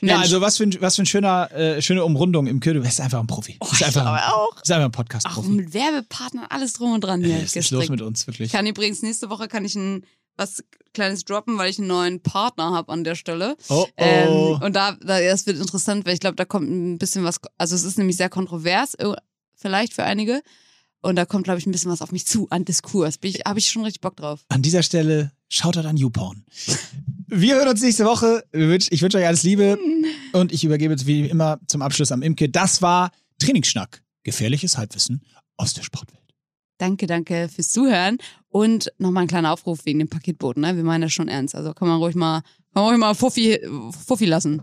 Ja, Mensch. also was für ein, was für ein schöner, äh, schöne Umrundung im Köder. Du bist einfach ein Profi. Du bist einfach, ein, auch. bist einfach ein Auch Podcast-Profi. mit Werbepartnern, alles drum und dran hier. Was ist los mit uns, wirklich? Ich kann übrigens nächste Woche kann ich ein was kleines droppen, weil ich einen neuen Partner habe an der Stelle. Oh, oh. Ähm, und da, da, das wird interessant, weil ich glaube, da kommt ein bisschen was, also es ist nämlich sehr kontrovers, äh, vielleicht für einige. Und da kommt, glaube ich, ein bisschen was auf mich zu an Diskurs. Habe ich schon richtig Bock drauf. An dieser Stelle, Shoutout an YouPorn. Wir hören uns nächste Woche. Ich wünsche euch alles Liebe. Und ich übergebe jetzt wie immer zum Abschluss am Imke. Das war Trainingsschnack. Gefährliches Halbwissen aus der Sportwelt. Danke, danke fürs Zuhören. Und nochmal ein kleiner Aufruf wegen dem Paketboot. Ne? Wir meinen das schon ernst. Also kann man ruhig mal, kann man ruhig mal Fuffi, Fuffi lassen.